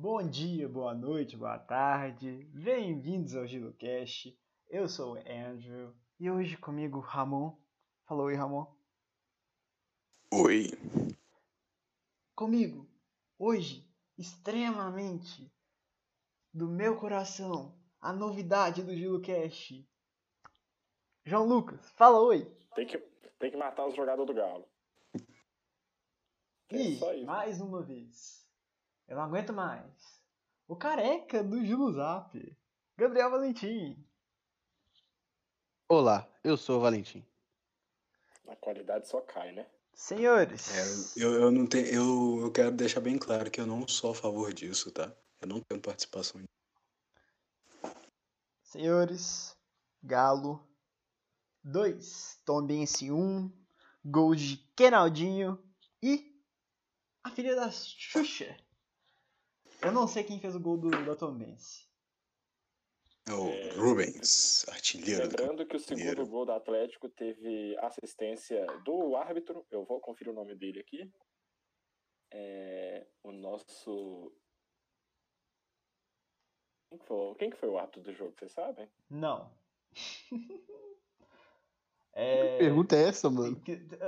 Bom dia, boa noite, boa tarde. Bem-vindos ao GiloCast. Eu sou o Andrew e hoje comigo Ramon. Falou oi, Ramon. Oi. Comigo, hoje, extremamente do meu coração, a novidade do GiloCast. João Lucas, fala oi. Tem que, tem que matar os jogadores do Galo. É E, só isso. mais uma vez, eu não aguento mais. O careca do Gilo Zap, Gabriel Valentim. Olá, eu sou o Valentim. A qualidade só cai, né? Senhores, É, eu, eu não tenho. Eu, eu quero deixar bem claro que eu não sou a favor disso, tá? Eu não tenho participação. senhores, Galo 2, Tombense 1, gols de Kenaldinho e a filha da Xuxa. Eu não sei quem fez o gol do, da Tombense. É o É. Rubens, artilheiro do Lembrando que o segundo gol do Atlético teve assistência do árbitro. Eu vou conferir o nome dele aqui. É, o nosso. Quem que, foi, quem que foi o árbitro do jogo, vocês sabem? Não. é, Pergunta é essa, mano.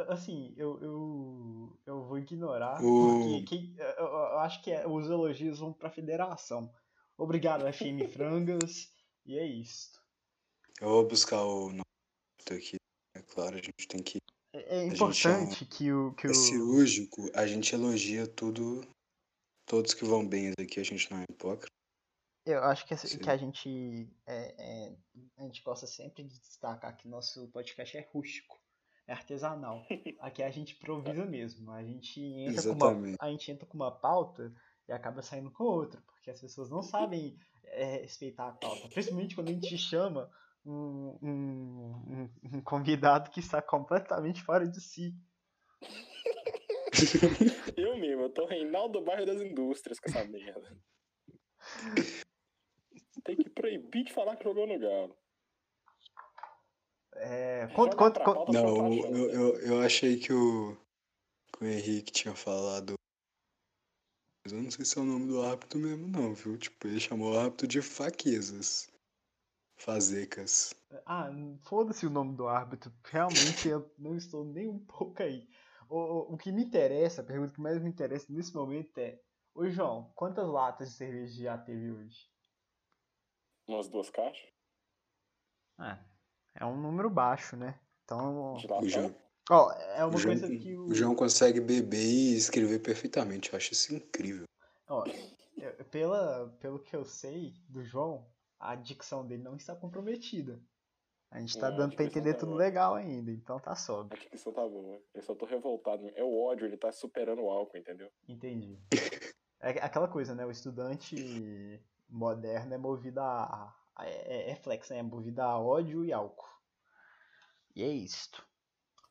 Assim, eu, eu, eu vou ignorar, O- porque quem- eu, eu- acho que é- os elogios vão pra federação. Obrigado, FM Frangas, e é isso. Eu vou buscar o nome aqui. É claro, a gente tem que. É, é importante que o. Que É o... cirúrgico, a gente elogia tudo. Todos que vão bem aqui, a gente não é hipócrita. Eu acho que, Sim. que a gente. É, é, a gente gosta sempre de destacar que nosso podcast é rústico, é artesanal. Aqui a gente improvisa mesmo. A gente entra, com uma, a gente entra com uma pauta e acaba saindo com outra, porque as pessoas não sabem é, respeitar a pauta. Principalmente quando a gente chama um, um, um- convidado que está completamente fora de si. Eu mesmo, eu tô Reinaldo do bairro das indústrias com essa merda. Tem que proibir de falar que jogou no Galo. É, Joga conta, conta, pra conta- pauta Não, eu, né? eu, eu achei que o, que o Henrique tinha falado. Mas eu não sei se é o nome do árbitro mesmo, não, viu? Tipo, ele chamou o árbitro de faquezas. Fazecas. Ah, foda-se o nome do árbitro. Realmente eu não estou nem um pouco aí. O, o, o que me interessa, a pergunta que mais me interessa nesse momento é: Ô João, quantas latas de cerveja já teve hoje? Umas duas caixas Ah, é um número baixo, né? Então, O. João, ó, é uma o, João, coisa que o. o João consegue beber e escrever perfeitamente. Eu acho isso incrível. Ó, eu- pela, pelo que eu sei do João, a dicção dele não está comprometida. A gente tá Não, a dando pra entender tá tudo boa. legal ainda, então tá sóbrio. A dicção tá boa. Eu só tô revoltado. É o ódio, ele tá superando o álcool, entendeu? Entendi. É aquela coisa, né? O estudante moderno é movido a. é, é flex, né? É movido a ódio e álcool. E é isto.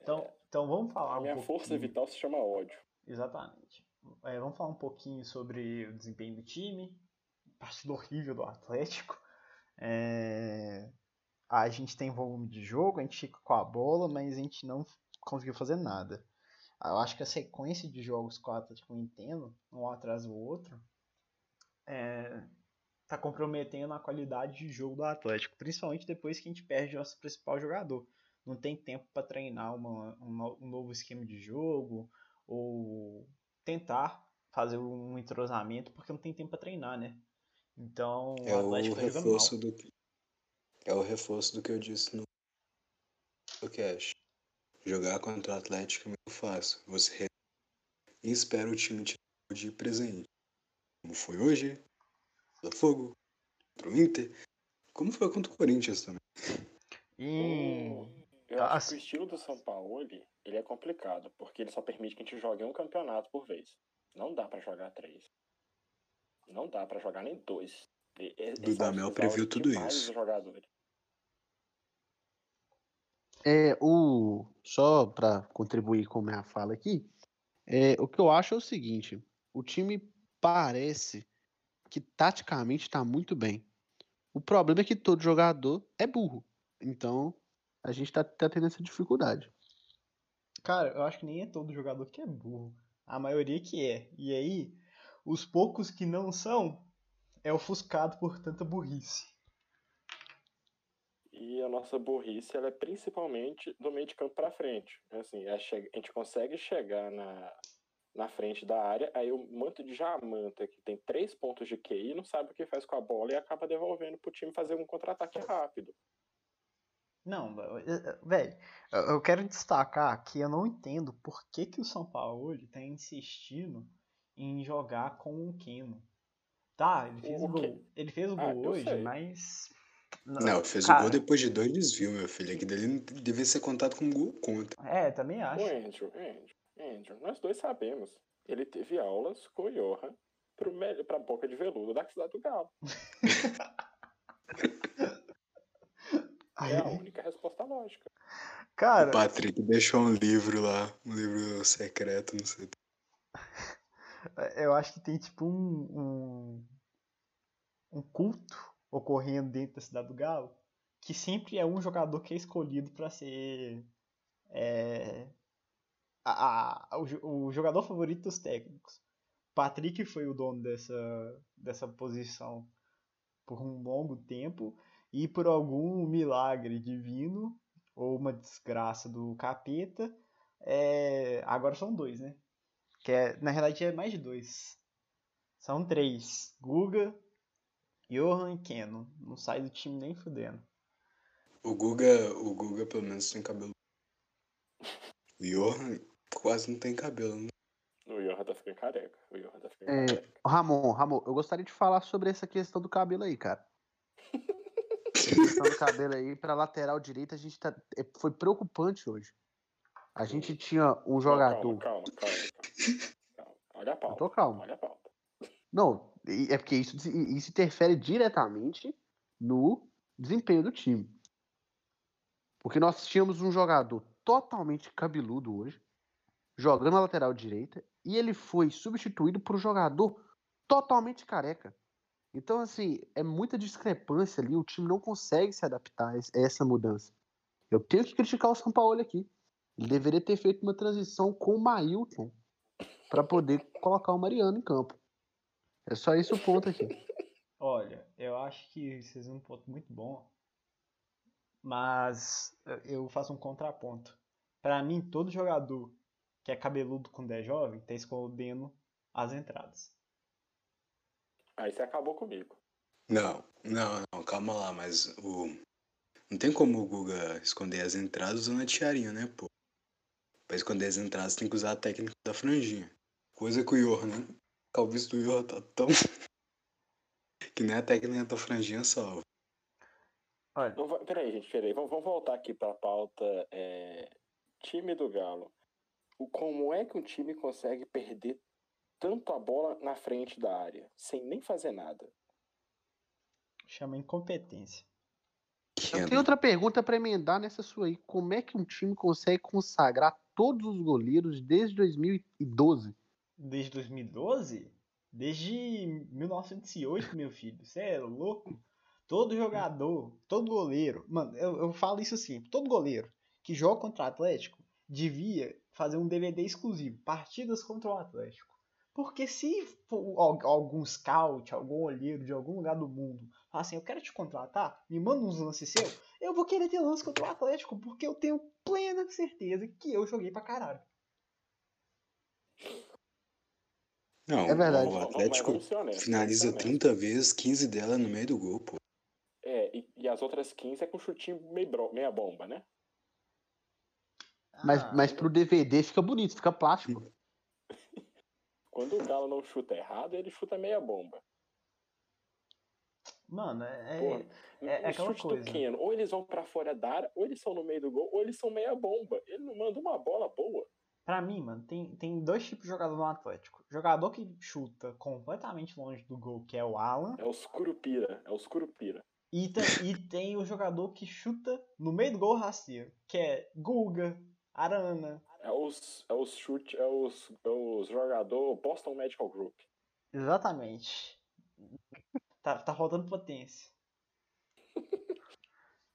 Então, então vamos falar A um minha força pouquinho. vital se chama ódio. Exatamente. É, vamos falar um pouquinho sobre o desempenho do time. Partida horrível do Atlético. É, A gente tem volume de jogo, a gente fica com a bola, mas a gente não conseguiu fazer nada. Eu acho que a sequência de jogos que o Atlético vem tendo, um atrás do outro, é, tá comprometendo a qualidade de jogo do Atlético, principalmente depois que a gente perde nosso principal jogador. Não tem tempo para treinar uma- um, no- novo esquema de jogo ou tentar fazer um entrosamento porque não tem tempo para treinar, né? Então É o o Atlético tá jogando reforço mal. do que. É o reforço do que eu disse no podcast. Jogar contra o Atlético é muito fácil. Você e espera o time de presente. Como foi hoje, Botafogo, contra o Inter, como foi contra o Corinthians também. E Eu acho que o estilo do São Paulo, ele, ele é complicado, porque ele só permite que a gente jogue um campeonato por vez. Não dá pra jogar três. Não dá pra jogar nem dois. Dudamel exausta previu tudo isso. É, o só para contribuir com a minha fala aqui, é, o que eu acho é o seguinte: o time parece que taticamente está muito bem. O problema é que todo jogador é burro. Então, a gente tá, tá tendo essa dificuldade. Cara, eu acho que nem é todo jogador que é burro. A maioria que é. E aí, os poucos que não são é ofuscado por tanta burrice. E a nossa burrice ela é principalmente do meio de campo para frente. Assim, a, che- a gente consegue chegar na, na frente da área, aí o manto de Jamanta, que tem três pontos de QI, não sabe o que faz com a bola e acaba devolvendo pro time fazer um contra-ataque rápido. Não, velho, eu quero destacar que eu não entendo por que, que o São Paulo hoje tá insistindo em jogar com o Keno. Tá, ele fez O o gol, ele fez o Ah, gol hoje, sei. mas Não, fez o cara, gol depois de dois desvios, meu filho. Aqui dele não devia ser contado como gol contra. É, também O acho. Andrew, Andrew, Andrew, nós dois sabemos. Ele teve aulas com o Johan pro melhor, pra boca de veludo da cidade do Galo. É a única resposta lógica. O Cara, Patrick deixou um livro lá, um livro secreto, não sei. eu acho que tem tipo um, um, um culto ocorrendo dentro da cidade do Galo, que sempre é um jogador que é escolhido para ser é, a- a- o, o jogador favorito dos técnicos. Patrick foi o dono dessa, dessa posição por um longo tempo e por algum milagre divino ou uma desgraça do capeta, é, agora são dois, né? Que é, na realidade é mais de dois. São três. Guga, Johan e Keno. Não sai do time nem fudendo. O Guga, o Guga pelo menos tem cabelo. O Johan quase não tem cabelo, né? O Johan tá ficando careca. O Johan tá ficando É, careca. Ramon, Ramon, eu gostaria de falar sobre essa questão do cabelo aí, cara. Essa questão do cabelo aí pra lateral direita, a gente tá. é, Foi preocupante hoje. A gente tinha um Não, jogador. Calma, calma, calma, calma. Olha a Eu pauta. tô calmo. Olha a pauta. Não, é porque isso, isso interfere diretamente no desempenho do time. Porque nós tínhamos um jogador totalmente cabeludo hoje, jogando na lateral direita, e ele foi substituído por um jogador totalmente careca. Então, assim, é muita discrepância ali, o time não consegue se adaptar a es- a essa mudança. Eu tenho que criticar o São Paulo aqui. Ele deveria ter feito uma transição com o Mailton para poder colocar o Mariano em campo. É só esse o ponto aqui. Olha, eu acho que vocês um ponto muito bom. Mas eu faço um contraponto. Pra mim, todo jogador que é cabeludo quando é jovem tá escondendo as entradas. Aí você acabou comigo. Não, não, não, calma lá, mas o. Não tem como o Guga esconder as entradas usando a tiarinha, né, pô? Pra esconder as entradas tem que usar a técnica da franjinha. Coisa que o Johan, né? A calvície do Johan tá tão. que nem a técnica da franjinha salva. Olha, peraí, gente, peraí. Vamos, vamos voltar aqui pra pauta é, time do Galo. O, como é que um time consegue perder tanto a bola na frente da área, sem nem fazer nada? chama incompetência. Eu tenho outra pergunta para emendar nessa sua aí. Como é que um time consegue consagrar todos os goleiros desde 2012? Desde 2012? Desde 1908, meu filho. Você é louco? Todo jogador, todo goleiro. Mano, eu, eu falo isso assim: todo goleiro que joga contra o Atlético devia fazer um DVD exclusivo partidas contra o Atlético. Porque se algum scout, algum olheiro de algum lugar do mundo falar assim: eu quero te contratar, me manda uns lances seu, eu vou querer ter lance contra o Atlético. Porque eu tenho plena certeza que eu joguei pra caralho. Não, É verdade. o Atlético honestos, finaliza ser 30 vezes, 15 delas no meio do gol, pô. É, e, e as outras 15 é com chutinho meio bro- meia bomba, né? Mas, Ah, mas pro DVD fica bonito, fica plástico. Quando o Galo não chuta errado, ele chuta meia bomba. Mano, é. Porra, é- é aquela chute coisa. Keno, ou eles vão pra fora da área, ou eles são no meio do gol, ou eles são meia bomba. Ele não manda uma bola boa. Pra mim, mano, tem, tem dois tipos de jogador no Atlético. Jogador que chuta completamente longe do gol, que é o Alan. É os Curupira, é os Curupira. E, e tem o jogador que chuta no meio do gol rasteiro, que é Guga, Arana. É os, é os chute, é os, é os jogador Boston Medical Group. Exatamente. Tá, tá faltando potência.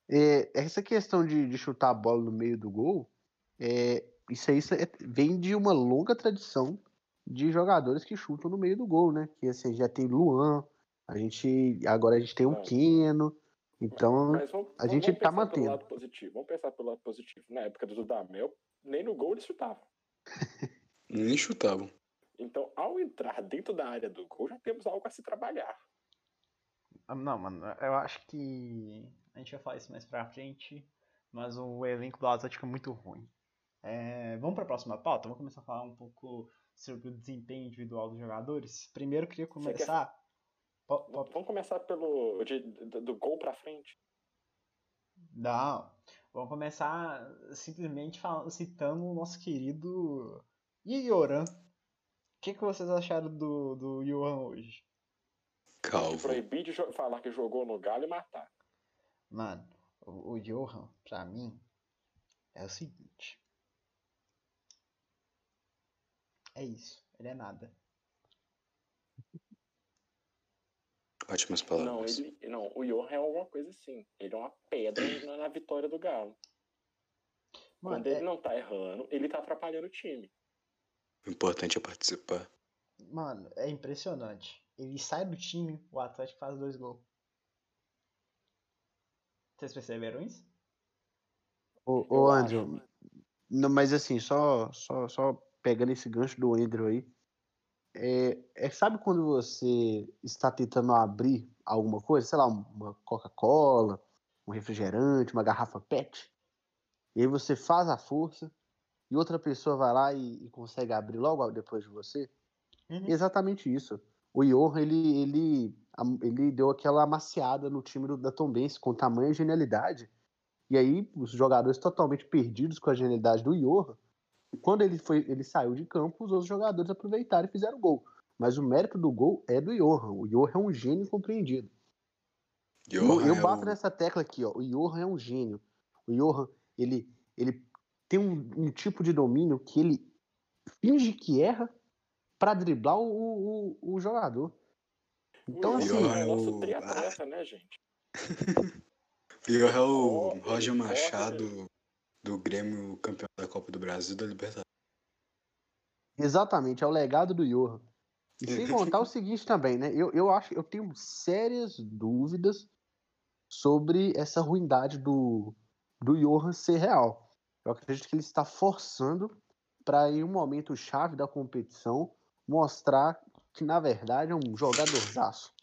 É, essa questão de, de chutar a bola no meio do gol, é, isso aí é- vem de uma longa tradição de jogadores que chutam no meio do gol, né? Que assim, já tem Luan, a gente agora a gente tem o É. Keno, então vamos, a gente vamos tá mantendo. Pelo lado positivo. Vamos pensar pelo lado positivo. Na época do Dudamel, nem no gol ele chutava. Nem chutavam. Então, ao entrar dentro da área do gol, já temos algo a se trabalhar. Ah, Não, mano, eu acho que a gente vai falar isso mais pra frente, mas o elenco do Atlético é muito ruim. É, vamos pra próxima pauta? Vamos começar a falar um pouco sobre o desempenho individual dos jogadores. Primeiro eu queria começar. Vamos começar pelo de- do, gol pra frente. Não, vamos começar simplesmente falando, citando o nosso querido Ioran. O que, que vocês acharam do, do Johan hoje? Calvo. Proibir de falar que jogou no Galo e matar. Mano, o, o Johan, pra mim, é o seguinte. É isso, ele é nada. Ótimas Não, palavras. ele, não, o Johan é alguma coisa assim. Ele é uma pedra na, na vitória do Galo. Mano, Quando é- ele não tá errando, ele tá atrapalhando o time. O importante é participar. Mano, é impressionante. Ele sai do time, o Atlético faz dois gols. Vocês perceberam isso? Ô. Andrew, não, mas assim, só, só, só pegando esse gancho do Andrew aí, é, é, sabe quando você está tentando abrir alguma coisa, sei lá, uma Coca-Cola, um refrigerante, uma garrafa PET, e aí você faz a força e outra pessoa vai lá e, e consegue abrir logo depois de você? Uhum. Exatamente isso. O Johan, ele, ele, ele deu aquela amaciada no time do, da Tombense com tamanha genialidade. E aí, os jogadores totalmente perdidos com a genialidade do Johan. Quando ele, foi, ele saiu de campo, os outros jogadores aproveitaram e fizeram gol. Mas o mérito do gol é do Johan. O Johan é um gênio compreendido. Eu, Johan eu é bato o- nessa tecla aqui, ó. O Johan é um gênio. O Johan, ele, ele tem um, um tipo de domínio que ele finge que erra pra driblar o, o, o jogador. Então, o assim, Johan é é nosso o- triatleta, né, gente? Johan é o Roger corre. Machado do Grêmio campeão da Copa do Brasil e da Libertadores. exatamente, é o legado do Johan. E sem contar o seguinte também, né? Eu, eu acho, eu tenho sérias dúvidas sobre essa ruindade do, do Johan ser real. Eu acredito que ele está forçando para, em um momento chave da competição, mostrar que, na verdade, é um jogadorzaço.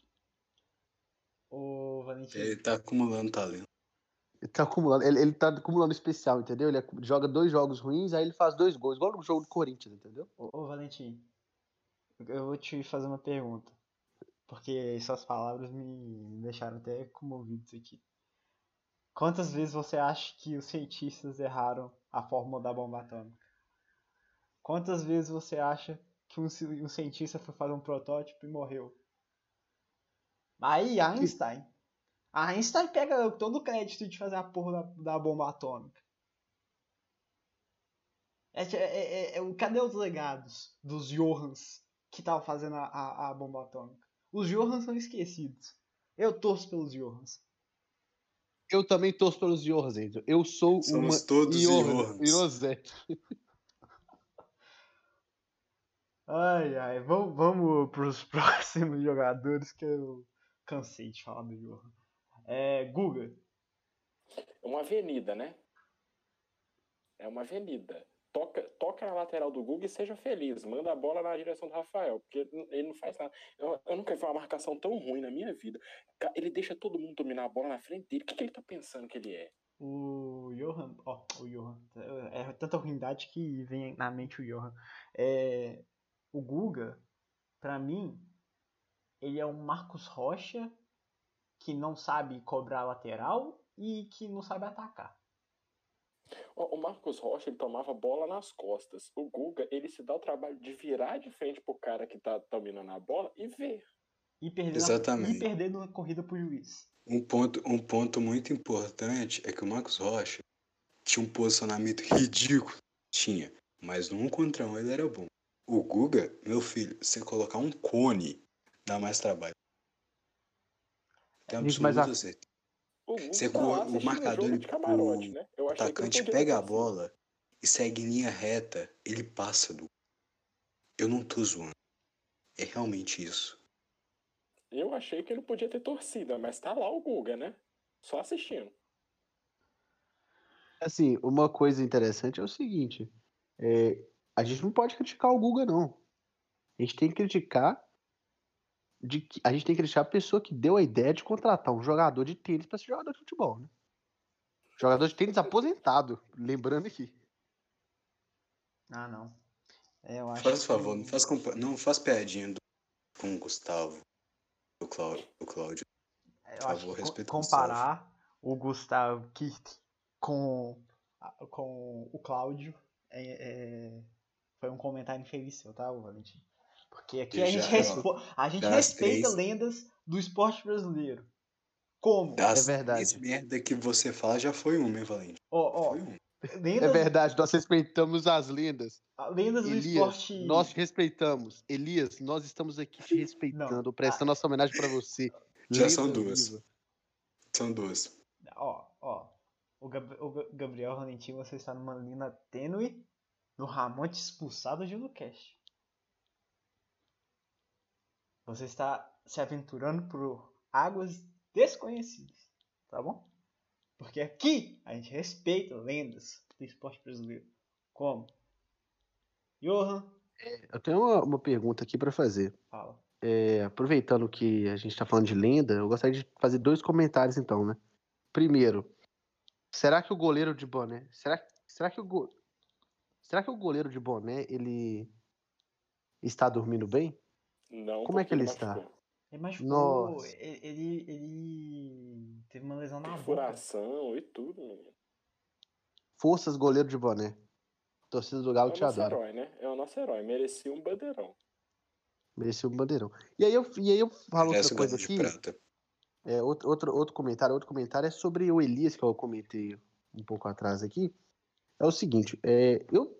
Ô, Valentim, Ele tá acumulando talento. Ele tá acumulando, ele, ele tá acumulando especial, entendeu? Ele joga dois jogos ruins, aí ele faz dois gols, igual no jogo do Corinthians, entendeu? ô, ô, Valentim, eu vou te fazer uma pergunta. Porque suas palavras me deixaram até comovidos aqui. Quantas vezes você acha que os cientistas erraram a fórmula da bomba atômica? Quantas vezes você acha que um, um cientista foi fazer um protótipo e morreu? Aí, Einstein. Einstein pega todo o crédito de fazer a porra da, da bomba atômica. É, é, é, é, o- cadê os legados dos Johans que estavam fazendo a, a, a bomba atômica? Os Johans são esquecidos. Eu torço pelos Johans. Eu também torço pelos Johans, Andrew. Eu sou Somos uma todos Johan, Johans. Ai, ai, vamos, vamos pros próximos jogadores que eu cansei de falar do Johan. É, Guga. É uma avenida, né? É uma avenida. Toca, toca na lateral do Google e seja feliz. Manda a bola na direção do Rafael, porque ele não faz nada. Eu, eu nunca vi uma marcação tão ruim na minha vida. Ele deixa todo mundo dominar a bola na frente dele. O que, que ele tá pensando que ele é? O Johan, ó, o Johan, é tanta ruindade que vem na mente o Johan. É, o Guga, pra mim, ele é um Marcos Rocha que não sabe cobrar lateral e que não sabe atacar. O Marcos Rocha, ele tomava bola nas costas. O Guga, ele se dá o trabalho de virar de frente pro cara que tá dominando a bola e ver. E perder, Exatamente. e perder na corrida pro juiz. Um ponto, um ponto muito importante é que o Marcos Rocha tinha um posicionamento ridículo. Tinha. Mas no um contra um ele era bom. O Guga, meu filho, você colocar um cone dá mais trabalho. Tem Gente, mas a- certeza. O Você tá lá o assistindo marcador, jogo ele- de camarote, o né? Atacante pega a bola e segue em linha reta, ele passa do. Eu não tô zoando. É realmente isso. Eu achei que ele podia ter torcida, mas tá lá o Guga, né? Só assistindo. Assim, uma coisa interessante é o seguinte: é, a gente não pode criticar o Guga, não. A gente tem que criticar. De que, a gente tem que criticar a pessoa que deu a ideia de contratar um jogador de tênis para ser jogador de futebol, né? Jogador de tênis aposentado, lembrando aqui. Ah, não. É, eu acho Faz que- favor, não faz, compa- não faz piadinha do, com o Gustavo. O Cláudio. O Cláudio. Eu Por acho favor, respeita o comparar o Gustavo Kirk com, com o Cláudio é, é- foi um comentário infeliz seu, tá, Valentim? Porque aqui a gente, respo- a gente respeita três- lendas do esporte brasileiro. Como? Das É verdade. três merda que você fala já foi uma, hein, Valente? Ó, ó, Foi uma. É lendas, verdade, nós respeitamos as lendas. lendas do Elias, esporte. nós te respeitamos. Elias, nós estamos aqui te respeitando, prestando nossa homenagem pra você. Já Lenda são duas. viva. São duas. Ó, ó. O, Gab- o Ga- Gabriel Valentim, você está numa linha tênue no Ramon te expulsado de Lucast. Você está se aventurando por águas desconhecidas, tá bom? Porque aqui a gente respeita lendas do esporte brasileiro. Como? Johan, Eu tenho uma, uma pergunta aqui pra fazer. fala. É, aproveitando que a gente tá falando de lenda, eu gostaria de fazer dois comentários então, né? Primeiro, será que o goleiro de boné, será, será que o go, será que o goleiro de boné ele está dormindo bem? Não, Como é que porque ele está? machucou. Ele machucou, Nossa. ele, ele, ele teve uma lesão na boca. Perfuração e tudo, menino. Forças goleiro de boné. Torcida do Galo É o te nosso adora. herói, né? É o nosso herói. Merecia um bandeirão. Mereceu um bandeirão. E aí eu, e aí eu falo Parece outra o coisa aqui. É, outro, outro, outro comentário, outro comentário é sobre o Elias, que eu comentei um pouco atrás aqui. É o seguinte, é, eu,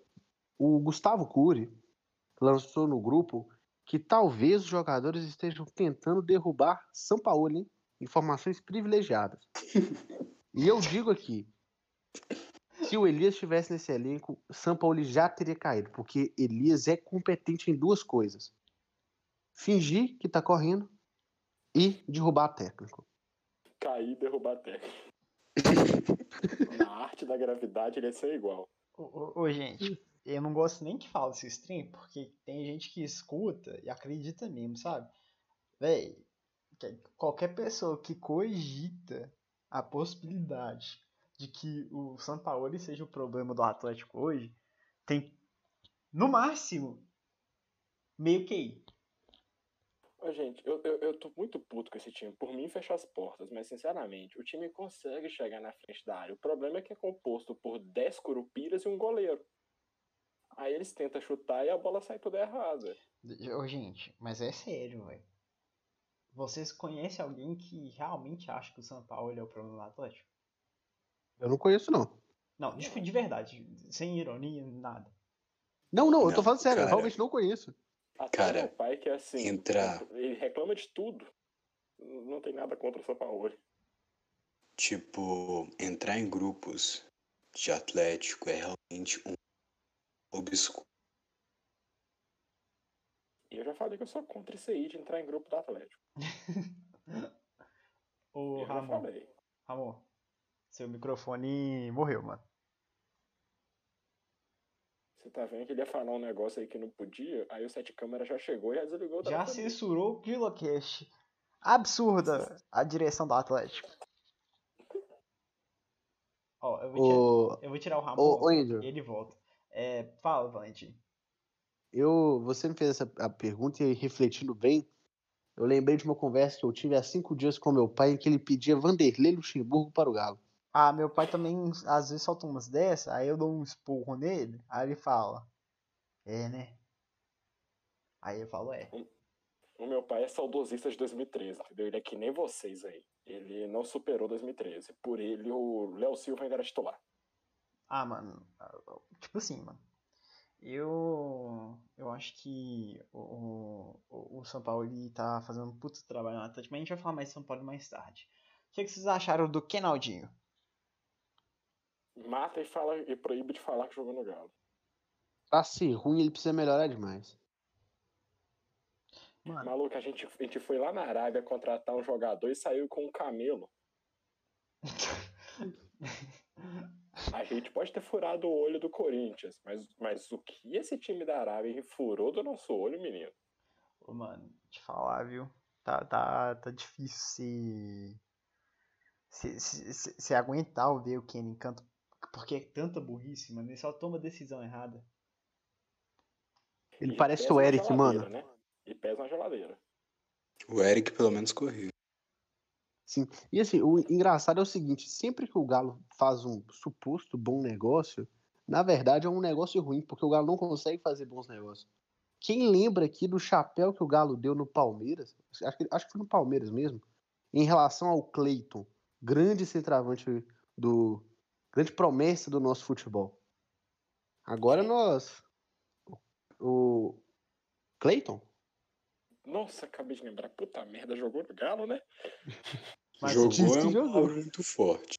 o Gustavo Cury lançou no grupo que talvez os jogadores estejam tentando derrubar São Paulo, hein? Informações privilegiadas. e eu digo aqui, se o Elias estivesse nesse elenco, São Paulo já teria caído, porque Elias é competente em duas coisas: fingir que tá correndo e derrubar técnico. Cair e derrubar a terra. Na arte da gravidade, ele ia ser igual. Ô, ô, ô, gente, eu não gosto nem que fale esse stream, porque tem gente que escuta e acredita mesmo, sabe? Véi, que- qualquer pessoa que cogita a possibilidade de que o Sampaoli seja o problema do Atlético hoje, tem, no máximo, meio QI. Ô, gente, eu, eu, eu tô muito puto com esse time. Por mim, fecha as portas, mas sinceramente, o time consegue chegar na frente da área. O problema é que é composto por 10 curupiras e um goleiro. Aí eles tentam chutar e a bola sai toda errada. Ô, gente, mas é sério, velho. Vocês conhecem alguém que realmente acha que o Sampaoli é o problema do Atlético? Eu não conheço, não. Não, de, de verdade, sem ironia, nada. Não, não, eu tô falando sério, eu cara. realmente não conheço. Até Cara, meu pai, que é assim, entrar- ele reclama de tudo. Não tem nada contra o São Paulo. Tipo, entrar em grupos de Atlético é realmente um obscuro. E eu já falei que eu sou contra isso aí de entrar em grupo do Atlético. Ô, eu já Ramon, falei. Ramon, seu microfone morreu, mano. Você tá vendo que ele ia falar um negócio aí que não podia, aí o sete câmera já chegou e já desligou o Já censurou o KiloCast. Absurda a direção do Atlético. Ó, eu vou tirar, Ô, eu vou tirar o Ramon ô, ô Índio, e ele volta. É, fala, Valentim. eu, você me fez essa a pergunta e refletindo bem, eu lembrei de uma conversa que eu tive há cinco dias com meu pai em que ele pedia Vanderlei Luxemburgo para o Galo. Ah, meu pai também às vezes solta umas dessas, aí eu dou um esporro nele, aí ele fala. É, né? Aí eu falo, é. O meu pai é saudosista de 2013, entendeu? Ele é que nem vocês aí. Ele não superou 2013. Por ele, o Léo Silva ainda era titular. Ah, mano, tipo assim, mano. Eu eu acho que o, o, o São Paulo ele tá fazendo um puto trabalho no Atlético, mas a gente vai falar mais de São Paulo mais tarde. O que, que vocês acharam do Kenaldinho? Mata e fala e proíbe de falar que jogou no Galo. Pra ser ruim, ele precisa melhorar demais. Mano, Maluco, a gente, a gente foi lá na Arábia contratar um jogador e saiu com um camelo. A gente pode ter furado o olho do Corinthians, mas, mas o que esse time da Arábia furou do nosso olho, menino? Ô, mano, te falar, viu? Tá, tá, tá difícil se, se, se, se, se aguentar ver o Kenny em canto. Porque é tanta burrice, mano. Ele só toma decisão errada. Ele E parece o Eric, mano. Né? E pesa na geladeira. O Eric pelo menos correu. Sim. E assim, o engraçado é o seguinte: sempre que o Galo faz um suposto bom negócio, na verdade é um negócio ruim, porque o Galo não consegue fazer bons negócios. Quem lembra aqui do chapéu que o Galo deu no Palmeiras? Acho que, acho que foi no Palmeiras mesmo. Em relação ao Cleiton, grande centroavante do. grande promessa do nosso futebol. Agora nós. O. Cleiton? Nossa, acabei de lembrar. Puta merda, jogou no Galo, né? Mas jogou é que uma jogou. muito forte.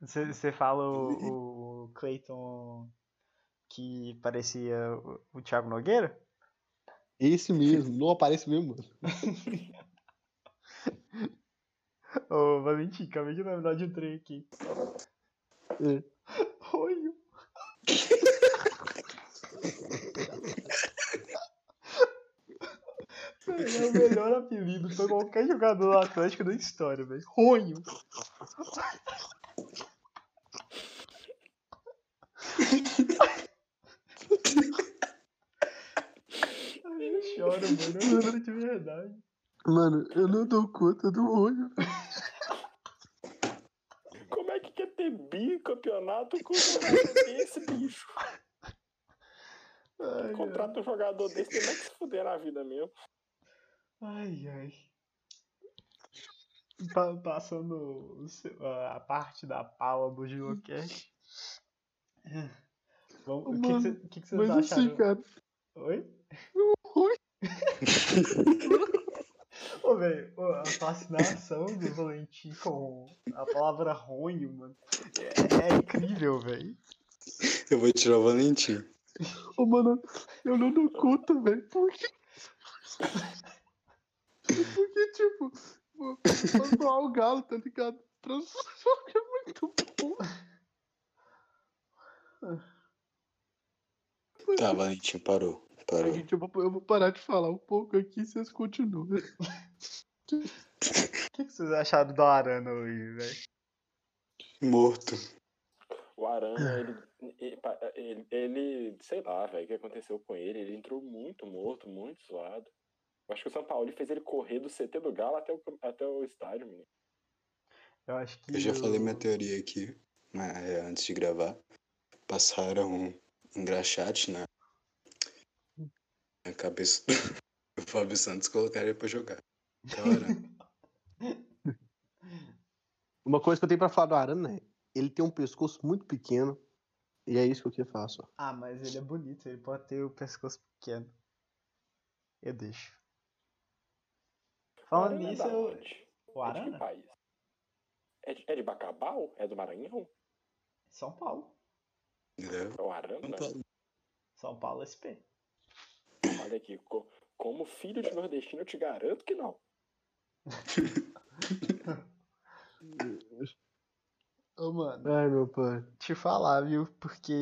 Você você fala o, o Clayton que parecia o, o Thiago Nogueira? Esse mesmo, não aparece mesmo, mano. Ô, Valentim, acabei de lembrar de um trem aqui. É. Oi. É o melhor apelido pra qualquer jogador do Atlético da história, velho. Ronho. Eu choro, mano. Eu choro de verdade. Mano, eu não dou conta do olho. Como é que quer ter bicampeonato com um jogador desse, bicho? Ai, Contrata um jogador desse, tem que se fuder na vida mesmo. Ai, ai. Pa- passando o seu- a parte da pala do Gilocast. Vamos, o que, cê- o que, que vocês Mas acharam? assim, cara. Oi? Oi? Ô, velho, a fascinação do Valentim com a palavra ronho, mano, é, é incrível, velho. Eu vou tirar o Valentim. Ô, mano, eu não dou conta, velho. Por quê? Porque, tipo, quando o galo, tá ligado? Transforma é muito bom. Tá, Valentim, parou. Parou. Gente, eu vou, eu vou parar de falar um pouco aqui e vocês continuam. O que, que vocês acharam do Arana hoje, velho? Morto. O Arana, ele, ele, ele- sei lá, velho, o que aconteceu com ele? Ele entrou muito morto, muito zoado. Eu acho que o São Paulo fez ele correr do CT do Galo até o, até o estádio, menino. Eu acho que. Eu já falei minha teoria aqui, mas, é, antes de gravar. Passaram um engraxate na, na cabeça do Fábio Santos e colocaram ele pra jogar. Uma coisa que eu tenho pra falar do Arana é ele tem um pescoço muito pequeno. E é isso que eu queria falar só. Ah, mas ele é bonito, ele pode ter o pescoço pequeno. Eu deixo. Falando Arana é nisso, eu... onde? o É de que Arana? país? É de, é de Bacabal? É do Maranhão? São Paulo. Entendeu? É o Arana? São Paulo. São Paulo SP. Olha aqui, co- como filho de nordestino, eu te garanto que não. Ô, mano, Ai, meu pai. te falar, viu? Porque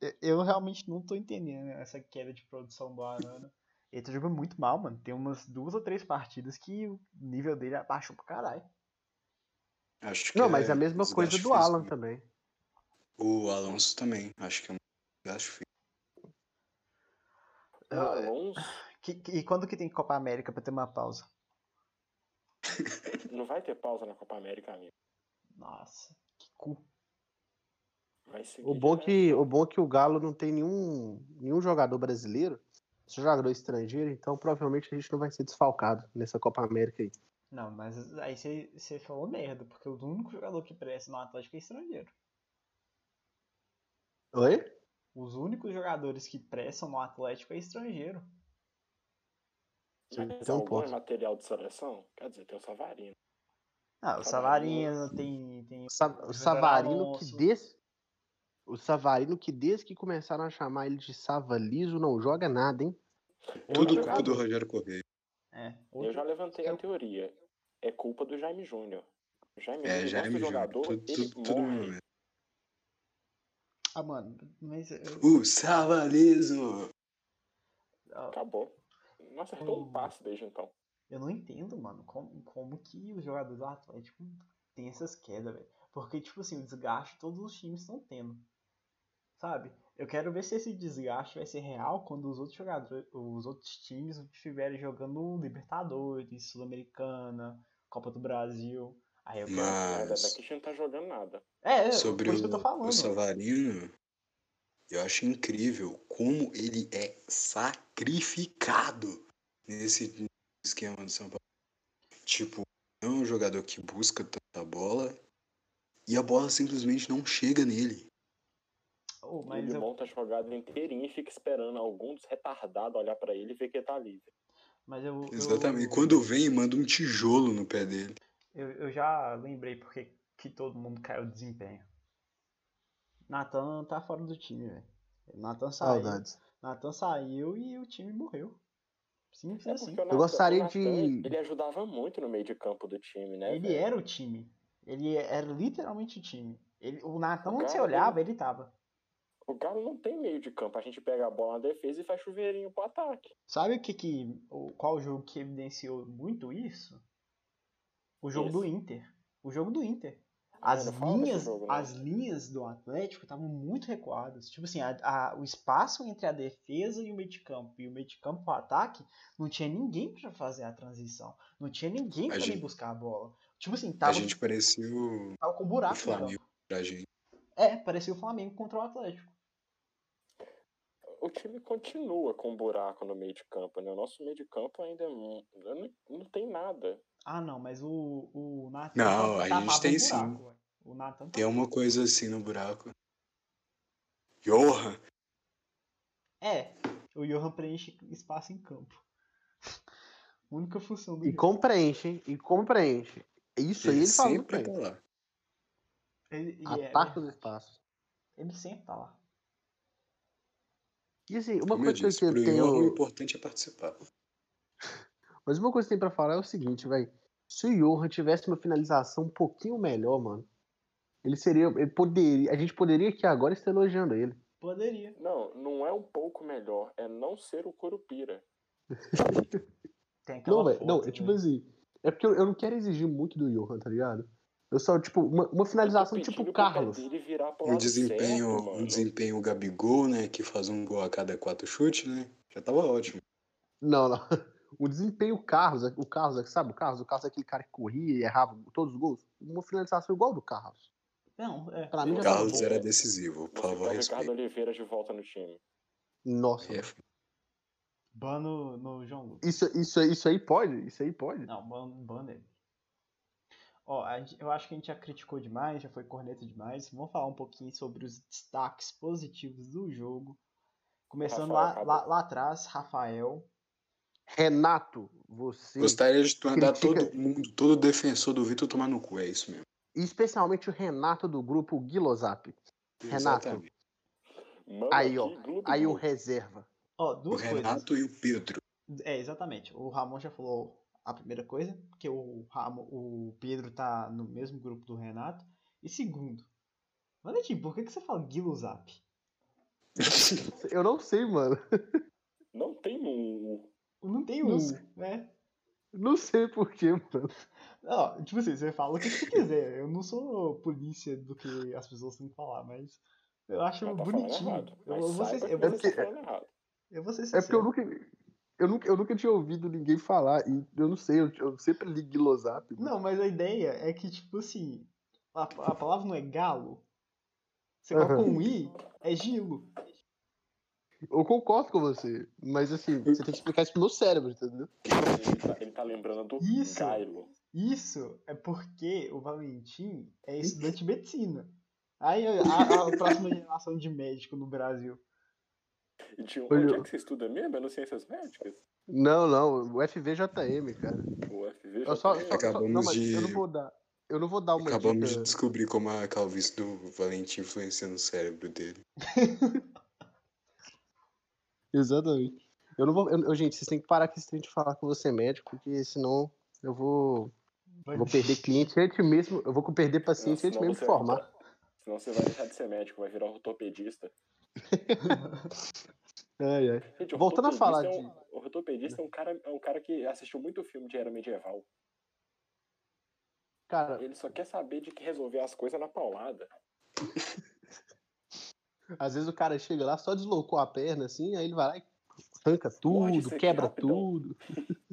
eu- eu realmente não tô entendendo essa queda de produção do Arana. Ele tá jogando muito mal, mano. Tem umas duas ou três partidas que o nível dele abaixou pra caralho. Acho que Não, mas é a mesma coisa do físico, Alan né? também. O Alonso também. Acho que é um desgaste físico. O Alonso Que- que- e quando que tem Copa América pra ter uma pausa? não vai ter pausa na Copa América, amigo. Nossa, que cu. O bom, que, o bom é que o Galo não tem nenhum, nenhum jogador brasileiro, só jogador estrangeiro, então provavelmente a gente não vai ser desfalcado nessa Copa América aí. Não, mas aí você você falou merda, porque o único jogador que presta no Atlético é estrangeiro. Oi? Os únicos jogadores que prestam no Atlético é estrangeiro. Mas tem um algum é material de seleção? Quer dizer, tem o Savarino. Ah, o Savarino. Savarino tem. tem O, Sa- o Júnior Savarino que Alonso. O Savarino que desde que começaram a chamar ele de Savaliso não joga nada, hein? Tudo Outro culpa do jogador. Rogério Correia. É, Eu já levantei a teoria. É culpa do Jaime Júnior. O Jaime É, Júnior, Jaime nosso Júnior. jogador, Tudo, ele tudo, tudo mesmo. Ah, mano, mas. eu- O Savalizo! Acabou. Não acertou um passe desde então. Eu não entendo, mano, como, como que os jogadores do Atlético têm essas quedas, velho. Porque, tipo assim, o desgaste todos os times estão tendo. Sabe? Eu quero ver se esse desgaste vai ser real quando os outros jogadores, os outros times estiverem jogando Libertadores, Sul-Americana, Copa do Brasil. Aí eu quero. Mas Mas daqui a gente não tá jogando nada. É, é sobre isso que eu tô o, falando. o Savarino, eu acho incrível como ele é sacrificado nesse esquema do São Paulo. Tipo, é um jogador que busca tanta bola e a bola simplesmente não chega nele. Oh, mas ele eu, monta a jogada inteirinha e fica esperando algum dos retardados olhar pra ele e ver que ele tá livre. mas eu, Exatamente. eu- Quando vem, manda um tijolo no pé dele. Eu, eu já lembrei porque que todo mundo caiu de desempenho. Nathan tá fora do time, velho. Nathan saiu. Saudades. Nathan saiu e o time morreu. Simples É assim. Nathan- gostaria o Nathan, de- Ele ajudava muito no meio de campo do time, né? Ele velho? era o time. Ele era literalmente o time. Ele, o Nathan, onde você olhava, ele tava. O Galo não tem meio de campo. A gente pega a bola na defesa e faz chuveirinho pro ataque. Sabe o que que. O, qual jogo que evidenciou muito isso? O jogo do. Inter. O jogo do Inter. As linhas, jogo, não. as linhas do Atlético estavam muito recuadas. Tipo assim, a- a- o espaço entre a defesa e o meio de campo e o meio de campo para ataque, não tinha ninguém para fazer a transição. Não tinha ninguém A para ir buscar a bola. Tipo assim, A tava, gente parecia o, tava com o buraco no Flamengo pra gente. É, parecia o Flamengo contra o Atlético. O time continua com um buraco no meio de campo, né? O nosso meio de campo ainda é não, não tem nada. Ah, não, mas o, o Nathan Não, a gente tem o sim. buraco, ué. O Nathan Tem tapava. uma coisa assim no buraco. Johan! É, o Johan preenche espaço em campo. Única função do E Johan. compreende, e compreende. Isso aí ele fala muito sempre tá lá. Ele, e é Ataca os espaços. Ele sempre tá lá. E assim, uma Como eu coisa que disse, eu pro tenho. O importante é participar. Mas uma coisa que tem pra falar é o seguinte, velho. Se o Johan tivesse uma finalização um pouquinho melhor, mano, ele seria. Ele poderia. A gente poderia aqui agora estar elogiando ele. Poderia. Não, não é um pouco melhor, é não ser o Curupira. Tem aquela Não, velho. Não, é tipo velho. assim. É porque eu, eu não quero exigir muito do Johan, tá ligado? Eu só, tipo, uma, uma finalização tipo o Carlos. Um desempenho, certo, um desempenho Gabigol, né? Que faz um gol a cada quatro chutes, né? Já tava ótimo. Não, não. O desempenho Carlos, o Carlos, sabe o Carlos? O Carlos é aquele cara que corria e errava todos os gols. Uma finalização igual do Carlos. Não, é. Pra mim tá Carlos era decisivo, por favor, o Ricardo. Oliveira de volta no time. Nossa. É, Ban no, no João Lucas. Isso, isso, isso aí pode? Isso aí pode? Não, ban, ban nele. Ó, a gente- eu acho que a gente já criticou demais, já foi corneta demais. Vamos falar um pouquinho sobre os destaques positivos do jogo. Começando Rafael, lá, lá, lá atrás, Rafael. Renato, você. Gostaria de mandar Critica- todo mundo, todo defensor do Vitor tomar no cu, é isso mesmo. Especialmente o Renato do grupo Guilozap. Renato. Mano, Aí, ó. Aí o reserva. Ó, O duas coisas. Renato e o Pedro. É, exatamente. O Ramon já falou a primeira coisa, que o, Ramon, o Pedro tá no mesmo grupo do Renato. E segundo, Valentim, por que, que você fala Guilo Zap? Eu não sei, mano. Não tem um. Não tem Não um, sei. né? Não sei porquê, mano. Ó, tipo assim, você fala o que você quiser. Eu não sou polícia do que as pessoas têm que falar, mas eu acho Mas tá bonitinho. errado. Eu, Mas eu vou ser, que eu vou ser, tá errado. eu vou ser É porque eu nunca. Eu nunca, eu nunca tinha ouvido ninguém falar. E eu não sei, eu, eu sempre li Guilozap. mano. Não, mas a ideia é que, tipo assim, a, a palavra não é galo. Você Aham. coloca um i, é gilo. Eu concordo com você. Mas assim, você tem que explicar isso pro meu cérebro, entendeu? Ele tá, ele tá lembrando do Isso. Gailo. Isso é porque o Valentim é estudante de medicina. Aí a, a- a próxima geração de médico no Brasil. E de Olha, onde eu- é que você estuda mesmo? É no Ciências Médicas? Não, não. O FVJM, cara. O FV Eu só, já só- Acabamos não, mas de- eu não vou dar. Eu não vou dar uma Acabamos dica. de descobrir como a calvície do Valentim influencia no cérebro dele. Exatamente. Eu não vou. eu- eu- gente, vocês têm que parar com esse trem de falar que eu vou ser médico, porque senão eu vou. eu vou perder cliente antes mesmo. Eu vou perder paciente antes Senão mesmo de você- formar. Senão você vai deixar de ser médico, vai virar ortopedista. Ai, ai. Gente, Voltando a falar é de. um, O ortopedista é um, cara, é um cara que assistiu muito filme de era medieval. Cara, Ele só quer saber de que resolver as coisas na paulada. às vezes o cara chega lá, só deslocou a perna assim, aí ele vai lá e arranca tudo, quebra rapidão. tudo.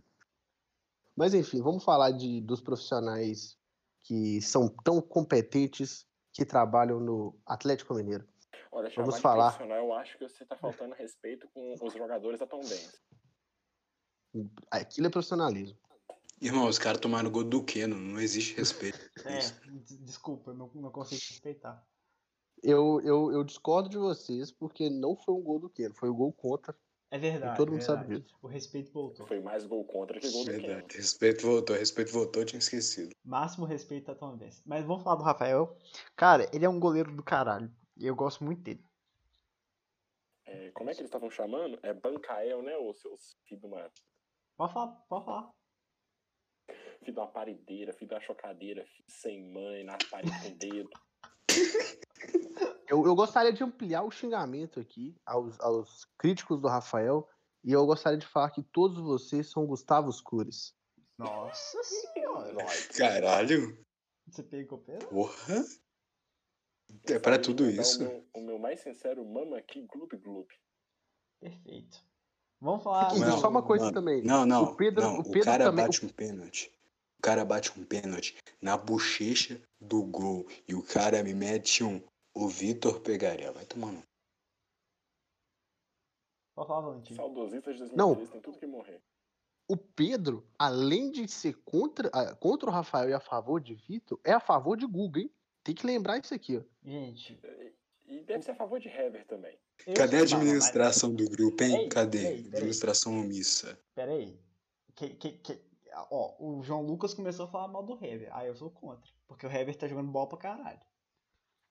Mas enfim, vamos falar de, dos profissionais que são tão competentes que trabalham no Atlético Mineiro. Olha, Vamos falar. profissional, eu acho que você tá faltando respeito com os jogadores da Tombense. Aquilo é profissionalismo. Irmão, os caras tomaram gol do Keno, não existe respeito. É, des- desculpa, eu não, não consigo respeitar. Eu, eu, eu discordo de vocês porque não foi um gol do Keno, foi um gol contra. É verdade. E todo mundo é sabe verdade. disso. O respeito voltou. Foi mais gol contra que gol do Keno. Verdade. Respeito voltou, respeito voltou, eu tinha esquecido. Máximo respeito a Tom Benz. Mas vamos falar do Rafael. Cara, ele é um goleiro do caralho. E eu gosto muito dele. É, como é que eles estavam chamando? É Bancael, né, ô seus filhos de uma, Pode falar, pode falar. filho de uma parideira, filho de uma chocadeira, filho sem mãe, na parede com dedo. Eu, eu gostaria de ampliar o xingamento aqui aos, aos críticos do Rafael e eu gostaria de falar que todos vocês são Gustavo Cures. Nossa senhora. Caralho, Você pegou pelo? porra. É pra tudo isso. O meu, o meu mais sincero mama aqui, gloob gloob. Perfeito. Vamos falar. Não, só uma coisa mano, também. Não, não, O Pedro- não. o O, Pedro cara também- bate um pênalti. O cara bate um pênalti na bochecha do gol e o cara me mete um. O Vitor pegaria. Vai tomando. Pode falar, Valentim. Saudosistas de Não. 2013 tem tudo que morrer. O Pedro, além de ser contra, ah, contra o Rafael e a favor de Vitor, é a favor de Guga, hein? Tem que lembrar isso aqui, ó. Gente. E deve ser a favor de Hever também. eu Cadê a administração do grupo, hein? Ei, Cadê? ei, peraí. Administração omissa. Pera aí. Que, que, que, ó, o João Lucas começou a falar mal do Hever. Ah, eu sou contra. Porque o Hever tá jogando bola pra caralho.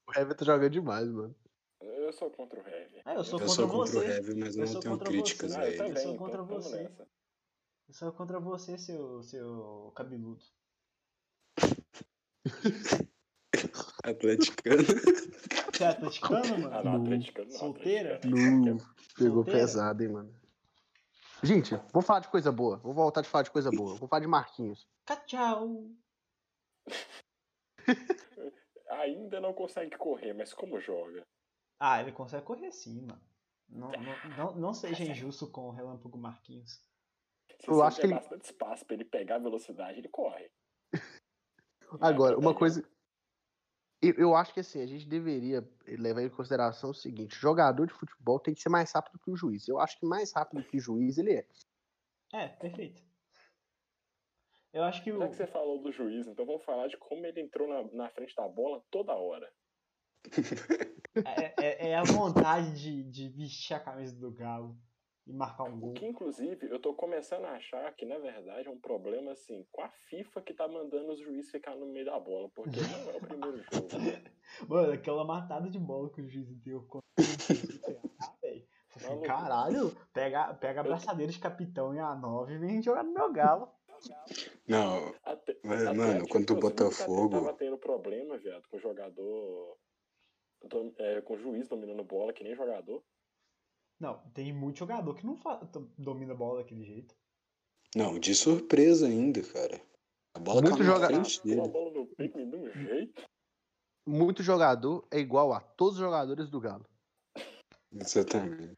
O Everton joga demais, mano. Eu sou contra o Hever. Ah, eu sou Eu contra sou contra você. o Heavy, mas Eu eu sou não tenho contra críticas você. a Ah, eu ele. também, sou então contra tamo você. nessa. Eu sou contra você, seu, seu cabeludo. Atleticano. Você é atleticano, mano? Ah, não, No- atleticano não. Solteira? No... Pegou Solteira? pesado, hein, mano. Gente, vamos falar de coisa boa. Vou voltar de falar de coisa boa. Vou falar de Marquinhos. Tchau. Ainda não consegue correr, mas como joga? Ah, ele consegue correr sim, mano. Não, não, não, não seja injusto com o Relâmpago Marquinhos. Se Eu você acho que ele- bastante espaço pra ele pegar a velocidade, ele corre. Agora, uma coisa. Eu, eu acho que assim, a gente deveria levar em consideração o seguinte: jogador de futebol tem que ser mais rápido que o juiz. Eu acho que mais rápido que o juiz ele é. É, perfeito. Eu acho que o. Já que você falou do juiz, então vamos falar de como ele entrou na, na frente da bola toda hora. É, é- é a vontade de, de vestir a camisa do Galo e marcar um gol. Que inclusive eu tô começando a achar que, na verdade, é um problema assim com a FIFA que tá mandando os juízes ficar no meio da bola, porque não é o primeiro jogo. né? Mano, aquela matada de bola que o juiz deu contra ah. Caralho, pega, pega a braçadeira de capitão e a 9 e vem jogar no meu galo. Não, Até, Mas, até mano, a quanto o Botafogo- Tava tendo problema, viado, com o jogador. é, com o juiz dominando bola, que nem jogador. Não, tem muito jogador que não domina a bola daquele jeito. não, de surpresa ainda, cara. A bola Muito caiu na joga- frente dele. bola no peito de jeito. Muito jogador é igual a todos os jogadores do Galo. Exatamente.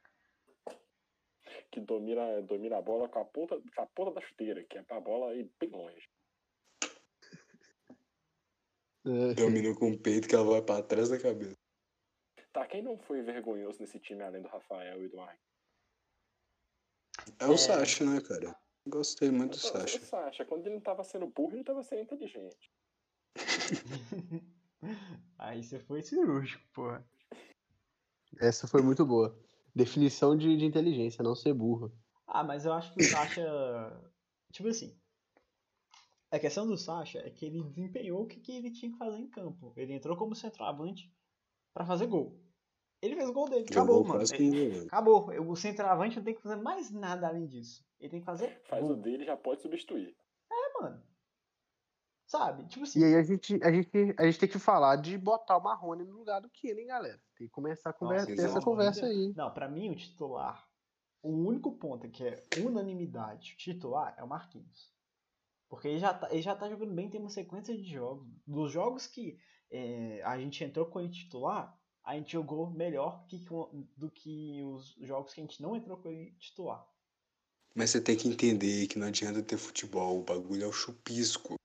Que domina, domina a bola com a, ponta, com a ponta da chuteira, que é pra bola ir bem longe. É, Dominou com o peito que ela vai pra trás da cabeça. Tá, quem não foi vergonhoso nesse time além do Rafael e do Marcos? É o É. Sacha, né, cara? Gostei muito do O Sacha. Sacha, quando ele não tava sendo burro, ele tava sendo inteligente. Aí você foi cirúrgico, porra. Essa foi muito boa. Definição de, de inteligência, não ser burro. Ah, mas eu acho que o Sasha. Tipo assim. A questão do Sasha é que ele desempenhou o que, que ele tinha que fazer em campo. Ele entrou como centroavante pra fazer gol. Ele fez o gol dele. Acabou, mano. Ele- como goleiro. Acabou. O centroavante não tem que fazer mais nada além disso. Ele tem que fazer Faz gol. o dele e já pode substituir. É, mano. Sabe? Tipo assim. E aí a gente, a, gente, a gente tem que falar de botar o Marrone no lugar do Keno, hein, galera? Tem que começar a conversa, Nossa, ter essa exato. conversa aí. Não, pra mim o titular, o único ponto que é unanimidade titular é o Marquinhos. Porque ele já tá, ele já tá jogando bem, tem uma sequência de jogos. Dos jogos que é, a gente entrou com ele titular, a gente jogou melhor que, do que os jogos que a gente não entrou com ele titular. Mas você tem que entender que não adianta ter futebol, o bagulho é o chupisco.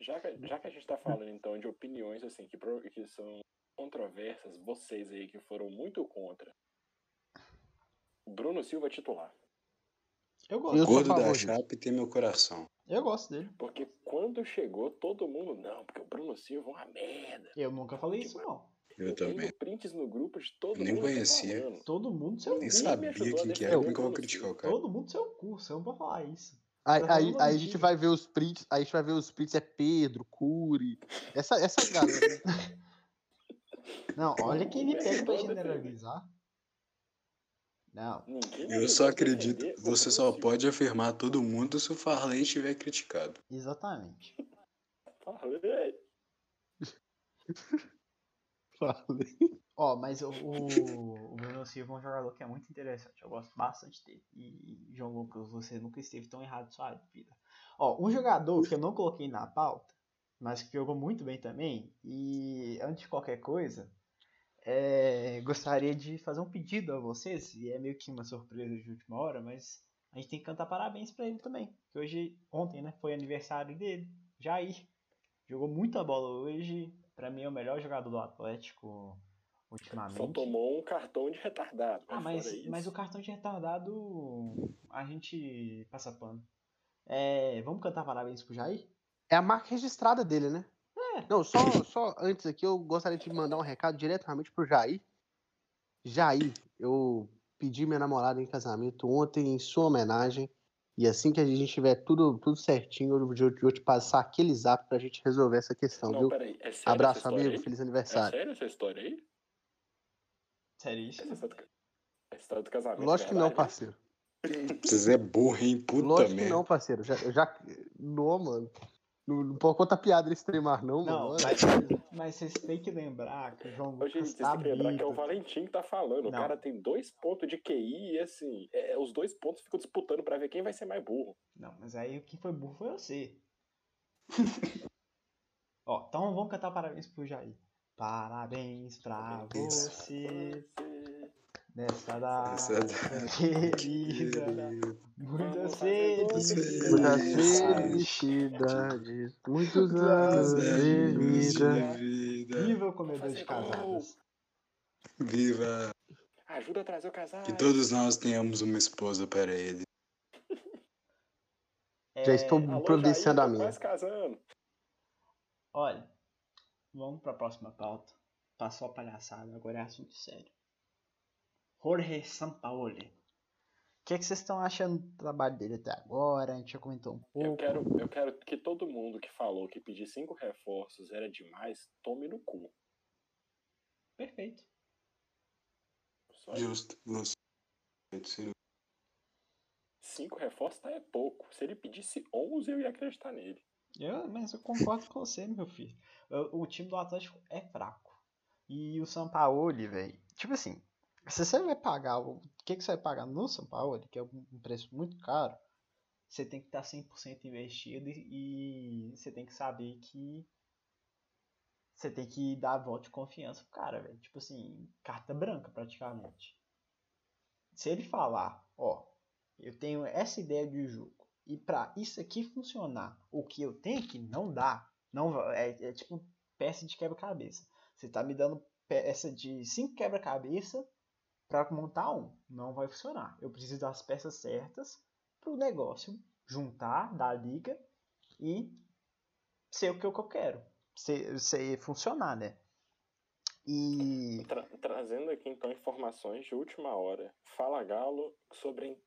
Já que, já que a gente tá falando então de opiniões assim que, que são controversas, vocês aí que foram muito contra. Bruno Silva é titular. Eu gosto. A Gordo da favor disso. chapa e tem meu coração. Eu gosto dele. Porque quando chegou, todo mundo, não, porque o Bruno Silva é uma merda. Eu nunca falei isso, não. Eu tenho também. prints no grupo de todo Nem mundo conhecia. reclamando. Todo mundo seu Nem sabia quem que era, como que eu vou criticar o cara. Todo mundo seu cu. Você não pode falar isso. Aí, Tá aí, aí a gente vai ver os prints, aí a gente vai ver os prints, é Pedro, Curi, essa, essa galera. Não, olha quem me pega pra generalizar. Não, Eu só acredito, você só pode afirmar todo mundo se o Farley estiver criticado. exatamente. Falei. Falei. Ó, mas o, o, Bruno Silva é um jogador que é muito interessante. Eu gosto bastante dele. E, João Lucas, você nunca esteve tão errado em sua vida. Ó, um jogador que eu não coloquei na pauta, mas que jogou muito bem também. E antes de qualquer coisa, é, gostaria de fazer um pedido a vocês. E é meio que uma surpresa de última hora, mas a gente tem que cantar parabéns pra ele também. Que hoje, ontem, né, foi aniversário dele. Jair. Jogou muita bola hoje. Pra mim é o melhor jogador do Atlético ultimamente. Só tomou um cartão de retardado. Ah, mas mas, fora isso, mas o cartão de retardado a gente passa pano. É, vamos cantar parabéns pro Jair? É a marca registrada dele, né? É. Não, só, só antes aqui eu gostaria de mandar um recado diretamente pro Jair. Jair, eu pedi minha namorada em casamento ontem em sua homenagem. E assim que a gente tiver tudo, tudo certinho, eu vou, eu vou te passar aquele zap pra gente resolver essa questão, Não, viu? peraí, é sério Abraço, amigo. aí? Feliz É aniversário. sério essa história aí? Essa Seríssimo. história do, história do casamento. Lógico que é não, né? parceiro. Vocês é burro, hein? Puta Lógico que não, parceiro. Já, já. Não, mano. Não, não pode contar piada nesse tremar, não, Não, mano. mas, mas vocês têm que lembrar que o João gente, Lucas vocês tá que lembrar que é o. Valentim que tá falando. O Não. cara tem dois pontos de QI e, assim, é, os dois pontos ficam disputando pra ver quem vai ser mais burro. Não, mas aí quem foi burro foi você. Ó, então vamos cantar parabéns pro Jair. Parabéns pra Parabéns. você nessa data querida. Muitas felicidades. Muitos anos de vida. vida. Viva o comedor de casadas. Viva. Ajuda a trazer o casal. Que todos nós tenhamos uma esposa para ele. É, Já estou Alô, providenciando a minha. casando. Olha, vamos pra próxima pauta. Passou a palhaçada, agora é assunto sério. Jorge Sampaoli. O que, é que vocês estão achando do trabalho dele até agora? A gente já comentou um pouco. Eu quero, eu quero que todo mundo que falou que pedir cinco reforços era demais, tome no cu. Perfeito. Só. Justo. Cinco reforços tá é pouco. Se ele pedisse 11, eu ia acreditar nele. Eu, mas eu concordo com você, meu filho. O, o time do Atlético é fraco. E o Sampaoli, velho. Tipo assim, se você vai pagar. O que, que você vai pagar no Sampaoli, que é um preço muito caro, você tem que estar 100% investido e, e você tem que saber que. Você tem que dar voto de confiança pro cara, velho. Tipo assim, carta branca praticamente. Se ele falar, ó, eu tenho essa ideia de jogo. E pra isso aqui funcionar, o que eu tenho que não dá, não é, é tipo peça de quebra-cabeça. Você tá me dando peça de cinco quebra-cabeça pra montar um, não vai funcionar. Eu preciso das peças certas pro negócio juntar da liga e ser o que eu que eu quero, ser, ser funcionar, né? E Tra- trazendo aqui então informações de última hora. Fala Galo sobre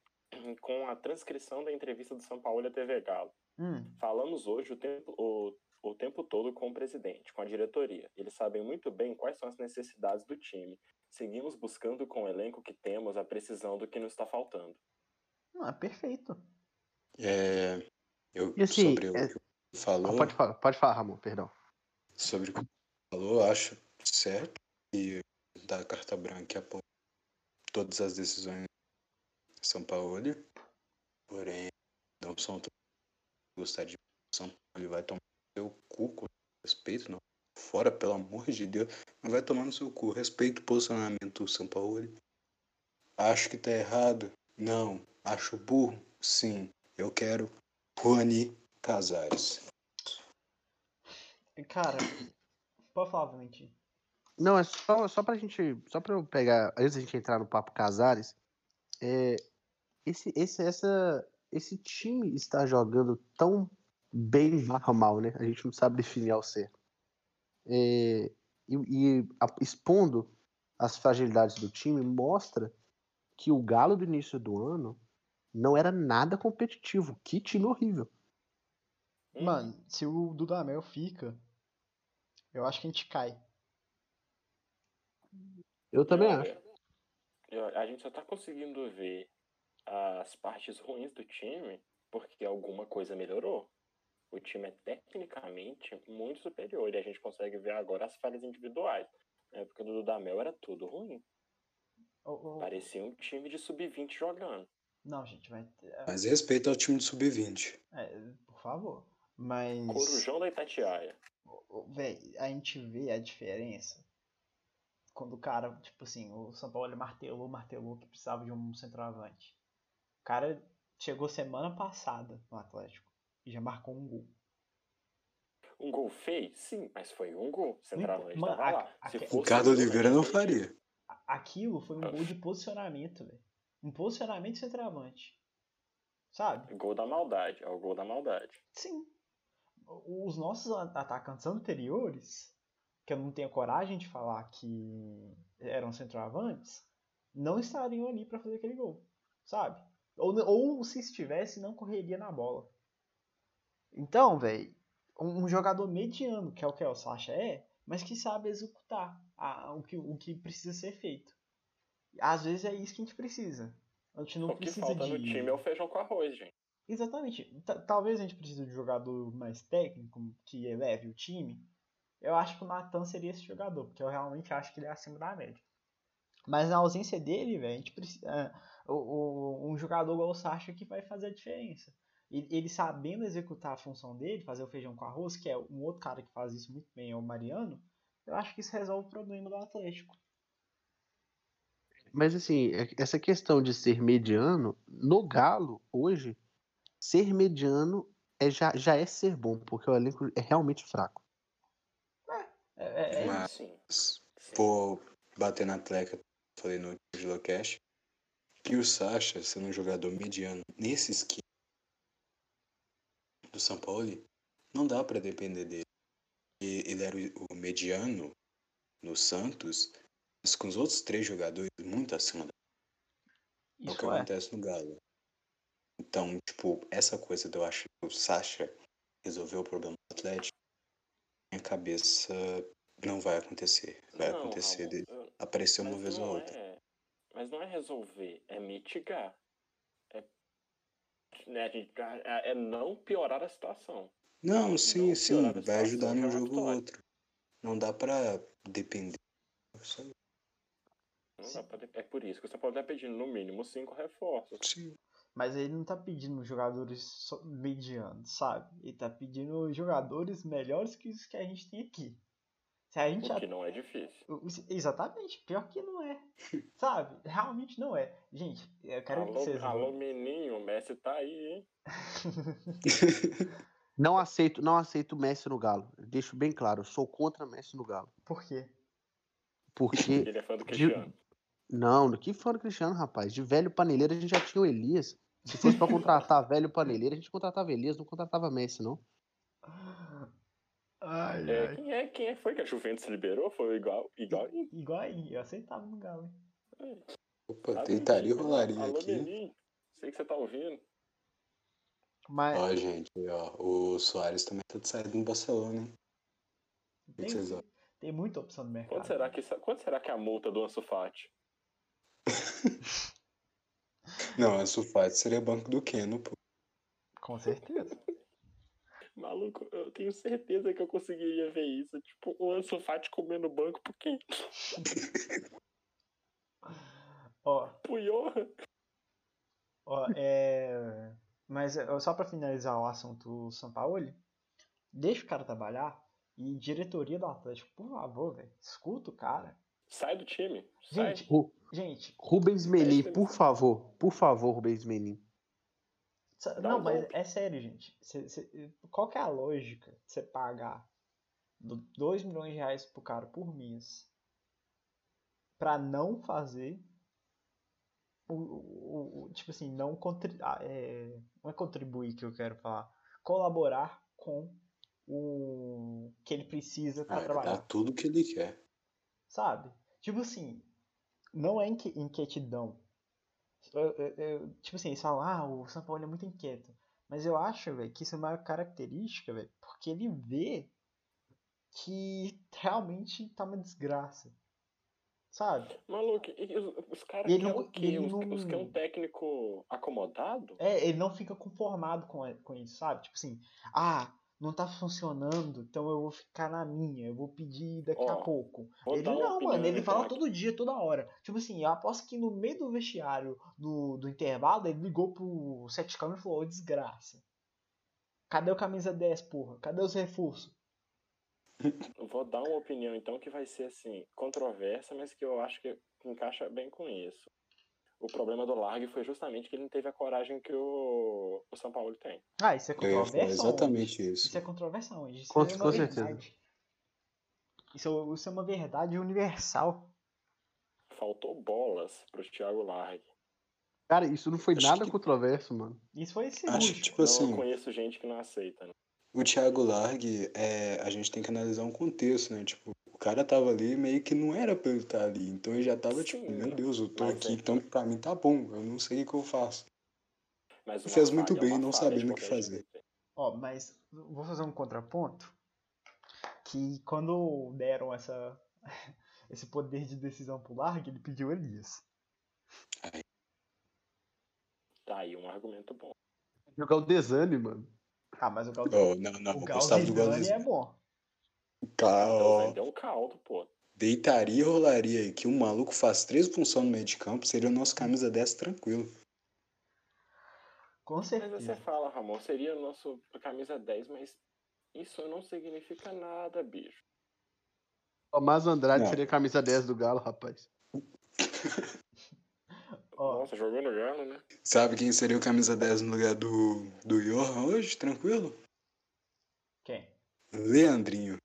com a transcrição da entrevista do São Paulo à TV Galo. Hum, Falamos hoje o tempo, o, o tempo todo com o presidente, com a diretoria. Eles sabem muito bem quais são as necessidades do time. Seguimos buscando com o elenco que temos a precisão do que nos está faltando. não, é perfeito. É, eu, E assim, sobre o é- que falou, Ah, pode, falar, pode falar, Ramon, perdão. sobre o que você falou, acho certo e da carta branca apoia todas as decisões de São Paulo, porém não são que gostar de São Paulo, ele vai tomar seu cu com respeito, não. Fora, pelo amor de Deus, mas vai tomar no seu cu. Respeito o posicionamento do São Paulo. Acho que tá errado? Não. Acho burro? Sim. Eu quero Juani Casares. Cara, pode falar, Valentim. Não, é só, só pra gente. Só pra eu pegar. Antes da gente entrar no Papo Casares, é, esse, esse, essa, esse time está jogando tão bem barra mal, né? A gente não sabe definir ao certo. É, e e a- expondo as fragilidades do time, mostra que o Galo do início do ano não era nada competitivo. Que time horrível. Hum, Mano, se o Dudamel fica, eu acho que a gente cai. Eu também olha, acho. eu- A gente só tá conseguindo ver as partes ruins do time porque alguma coisa melhorou. O time é tecnicamente muito superior e a gente consegue ver agora as falhas individuais. Na época do Dudamel era tudo ruim. Ô, ô, Parecia um time de sub-20 jogando. Não, gente, vai. é, Mas respeito ao time de sub-20. é, por favor. Mas. Corujão da Itatiaia. Véi, a gente vê a diferença quando o cara, tipo assim, o São Paulo ele martelou, martelou que precisava de um centroavante. O cara chegou semana passada no Atlético e já marcou um gol. Um gol feio? Sim, mas foi um gol. Centralmente Mano, tava lá. a- Se o fosse Ricardo Oliveira a não faria. Aquilo foi um gol de posicionamento, velho. Um posicionamento de centroavante. Sabe? Gol da maldade. É o gol da maldade. Sim. Os nossos atacantes anteriores, que eu não tenho coragem de falar que eram centroavantes, não estariam ali pra fazer aquele gol, sabe? Ou, ou se estivesse, não correria na bola. Então, velho, um, jogador mediano, que é o que o Sacha é, mas que sabe executar a- o, que, o que precisa ser feito. Às vezes é isso que a gente precisa. A gente não o que precisa falta de. no time é o feijão com arroz, gente. Exatamente. Ta- Talvez a gente precise de um jogador mais técnico que eleve o time. Eu acho que o Natan seria esse jogador, porque eu realmente acho que ele é acima da média. Mas na ausência dele, velho, a gente precisa. é, o- o- um jogador igual o Sacha que vai fazer a diferença. Ele, sabendo executar a função dele, fazer o feijão com arroz, que é um outro cara que faz isso muito bem, é o Mariano, eu acho que isso resolve o problema do Atlético. Mas assim, é- essa questão de ser mediano, no Galo, hoje, ser mediano é, já, já é ser bom, porque o elenco é realmente fraco. É, é- é Mas- Sim. Vou bater na tecla falei no Gilocast, que o Sacha, sendo um jogador mediano nesse esquema do São Paulo, não dá pra depender dele. E ele era o mediano no Santos, mas com os outros três jogadores muito acima da é o que isso é. acontece no Galo. Então, tipo, essa coisa de eu acho que o Sacha resolveu o problema do Atlético, minha cabeça não vai acontecer. Vai Não, acontecer Ramon, de eu- aparecer uma mas vez ou não outra. é- mas não é resolver, é mitigar. É, né, a gente- é- é não piorar a situação. Não, sim, não sim, vai situação ajudar é num uma jogo ou outro. Não dá pra depender. Não dá pra- é por isso que você pode estar pedindo no mínimo cinco reforços. Sim. Mas ele não tá pedindo jogadores medianos, sabe? Ele tá pedindo jogadores melhores que os que a gente tem aqui. A gente O já- que não é difícil. Exatamente, pior que não é. Sabe? Realmente não é. Gente, eu quero que Alô, vocês. alô, menino, o Messi tá aí, hein? Não aceito, não aceito o Messi no Galo. Eu deixo bem claro, eu sou contra Messi no Galo. Por quê? Porque. Ele é fã do Cristiano. Não, que fã do Cristiano, rapaz. De velho paneleiro a gente já tinha o Elias. Se fosse pra contratar velho paneleiro, a gente contratava Elias, não contratava Messi, não. Ai, É, quem, é, quem é foi que a Juventus liberou? Foi igual, igual I- Igual aí, eu aceitava no Galo. hein? Opa, Sabe, tentaria menino? rolaria Alô, aqui. menino. Sei que você tá ouvindo. Mas Ó, gente, ó, o Soares também tá de saída no Barcelona, hein? O que tem, vocês tem muita opção no mercado. Quanto será que, quanto será que é a multa do Ansu Fati? Não, a Sulfate seria banco do Keno, pô. Com certeza. Maluco, eu tenho certeza que eu conseguiria ver isso. Tipo, o Ansu Fati comendo banco por quê? Ó, Johan. ó, é... Mas só pra finalizar o assunto São Paulo, deixa o cara trabalhar e diretoria do Atlético, por favor, velho, escuta o cara. Sai do time. Sai. Gente, Ru- gente, Rubens Menin, por favor. Por favor, Rubens Menin. Dá não, um mas golpe. é sério, gente. Cê- cê- qual que é a lógica de você pagar 2 milhões de reais pro cara por mês pra não fazer o, o- o- tipo assim, não contri ah, é, não é contribuir que eu quero falar, colaborar com o que ele precisa pra Ah, ele trabalhar. dá tudo que ele quer. Sabe? Tipo assim, não é inquietidão. Eu- eu- eu- tipo assim, eles falam, ah, o São Paulo é muito inquieto. Mas eu acho, velho, que isso é uma característica, velho, porque ele vê que realmente tá uma desgraça. Sabe? Maluco, os, os caras ele não- o quê? ele Os, não- os que é um técnico acomodado? É, ele não fica conformado com, com isso, sabe? Tipo assim, ah, não tá funcionando, então eu vou ficar na minha, eu vou pedir daqui a Ó, pouco. Ele não, mano, ele fala aqui. todo dia, toda hora. Tipo assim, eu aposto que no meio do vestiário do, do intervalo, ele ligou pro Sete Câmara e falou, ô desgraça. Cadê o camisa 10, porra? Cadê os reforços? Eu Vou dar uma opinião então que vai ser assim, controversa, mas que eu acho que encaixa bem com isso. O problema do Largue foi justamente que ele não teve a coragem que o, o São Paulo tem. Ah, isso é ia falar controverso exatamente onde? isso. Isso é controverso onde? Isso Com- é uma com certeza. verdade. Isso, isso é uma verdade universal. Faltou bolas pro Thiago Largue. Cara, isso não foi Acho nada que- controverso, mano. Isso foi Acho cirúrgico. que, tipo Não, assim, eu conheço gente que não aceita, né? o Thiago Largue, é, a gente tem que analisar um contexto, né? Tipo, o cara tava ali meio que não era pra ele estar ali. Então ele já tava tipo, Sim, meu Deus, eu tô aqui, é. então pra mim tá bom. Eu não sei o que eu faço. Mas fez muito falha é bem não sabendo o que fazer. jeito. Ó, mas vou fazer um contraponto. Que quando deram essa, esse poder de decisão pro Largue, ele pediu Elias. Tá aí um argumento bom. Jogar o Desane, mano. Ah, mas o Gal... Oh, não, não, o Galdesani. é bom. Cara, ó, Deus deu um caldo, pô. deitaria e rolaria aí. Que um maluco faz três funções no meio de campo, seria o nosso camisa 10 tranquilo. Com Mas você certeza. fala, Ramon, seria o nosso camisa 10, mas isso não significa nada, bicho. Tomás Andrade Não. seria camisa 10 do Galo, rapaz. Nossa, jogou no Galo, né? Sabe quem seria o camisa 10 no lugar do, do Johan hoje? Tranquilo? quem? Leandrinho.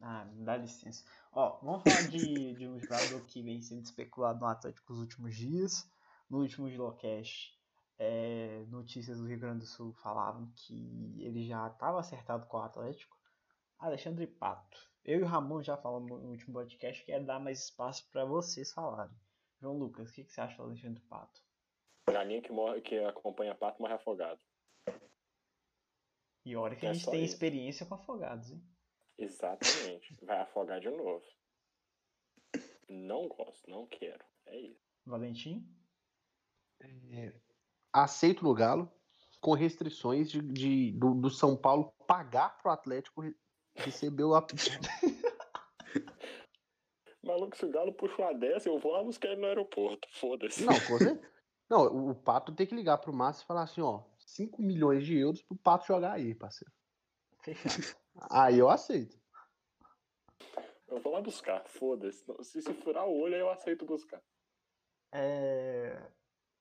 Ah, dá licença. Ó, vamos falar de, de um jogador que vem sendo especulado no Atlético nos últimos dias. No último Gilocast, é, notícias do Rio Grande do Sul falavam que ele já estava acertado com o Atlético. Alexandre Pato. Eu e o Ramon já falamos no último podcast que é dar mais espaço para vocês falarem. João Lucas, o que, que você acha do Alexandre Pato? Galinha que, morre, que acompanha pato morre afogado. E olha que a É gente só tem isso. experiência com afogados, hein? Exatamente. Vai afogar de novo. Não gosto, não quero. É isso. Valentim? Aceito no Galo, com restrições de, de- do, do São Paulo pagar pro Atlético re- receber o ap- Maluco, se o Galo puxa uma dessa, eu vou lá buscar ele no aeroporto. Foda-se. Não, com certeza. Não, o, o Pato tem que ligar pro Márcio e falar assim, ó, 5 milhões de euros pro Pato jogar aí, parceiro. Fechado. Aí eu aceito. Eu vou lá buscar, foda-se. Se, se furar o olho, eu aceito buscar. É,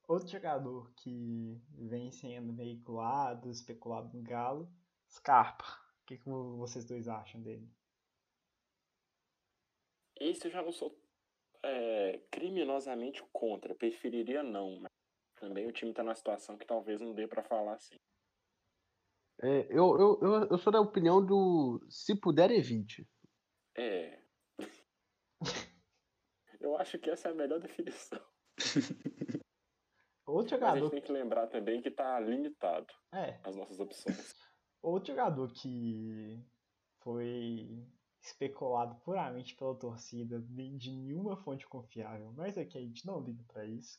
Outro jogador que vem sendo veiculado, especulado no Galo, Scarpa. O que, que vocês dois acham dele? Esse eu já não sou é, criminosamente contra. Preferiria não, mas também o time tá numa situação que talvez não dê pra falar assim. É, eu, eu, eu, eu sou da opinião do se puder, evite. É. Eu acho que essa é a melhor definição. Outro Mas a gente jogador. tem que lembrar também que tá limitado É, as nossas opções. outro jogador que foi especulado puramente pela torcida, nem de nenhuma fonte confiável, mas aqui a gente não liga pra isso.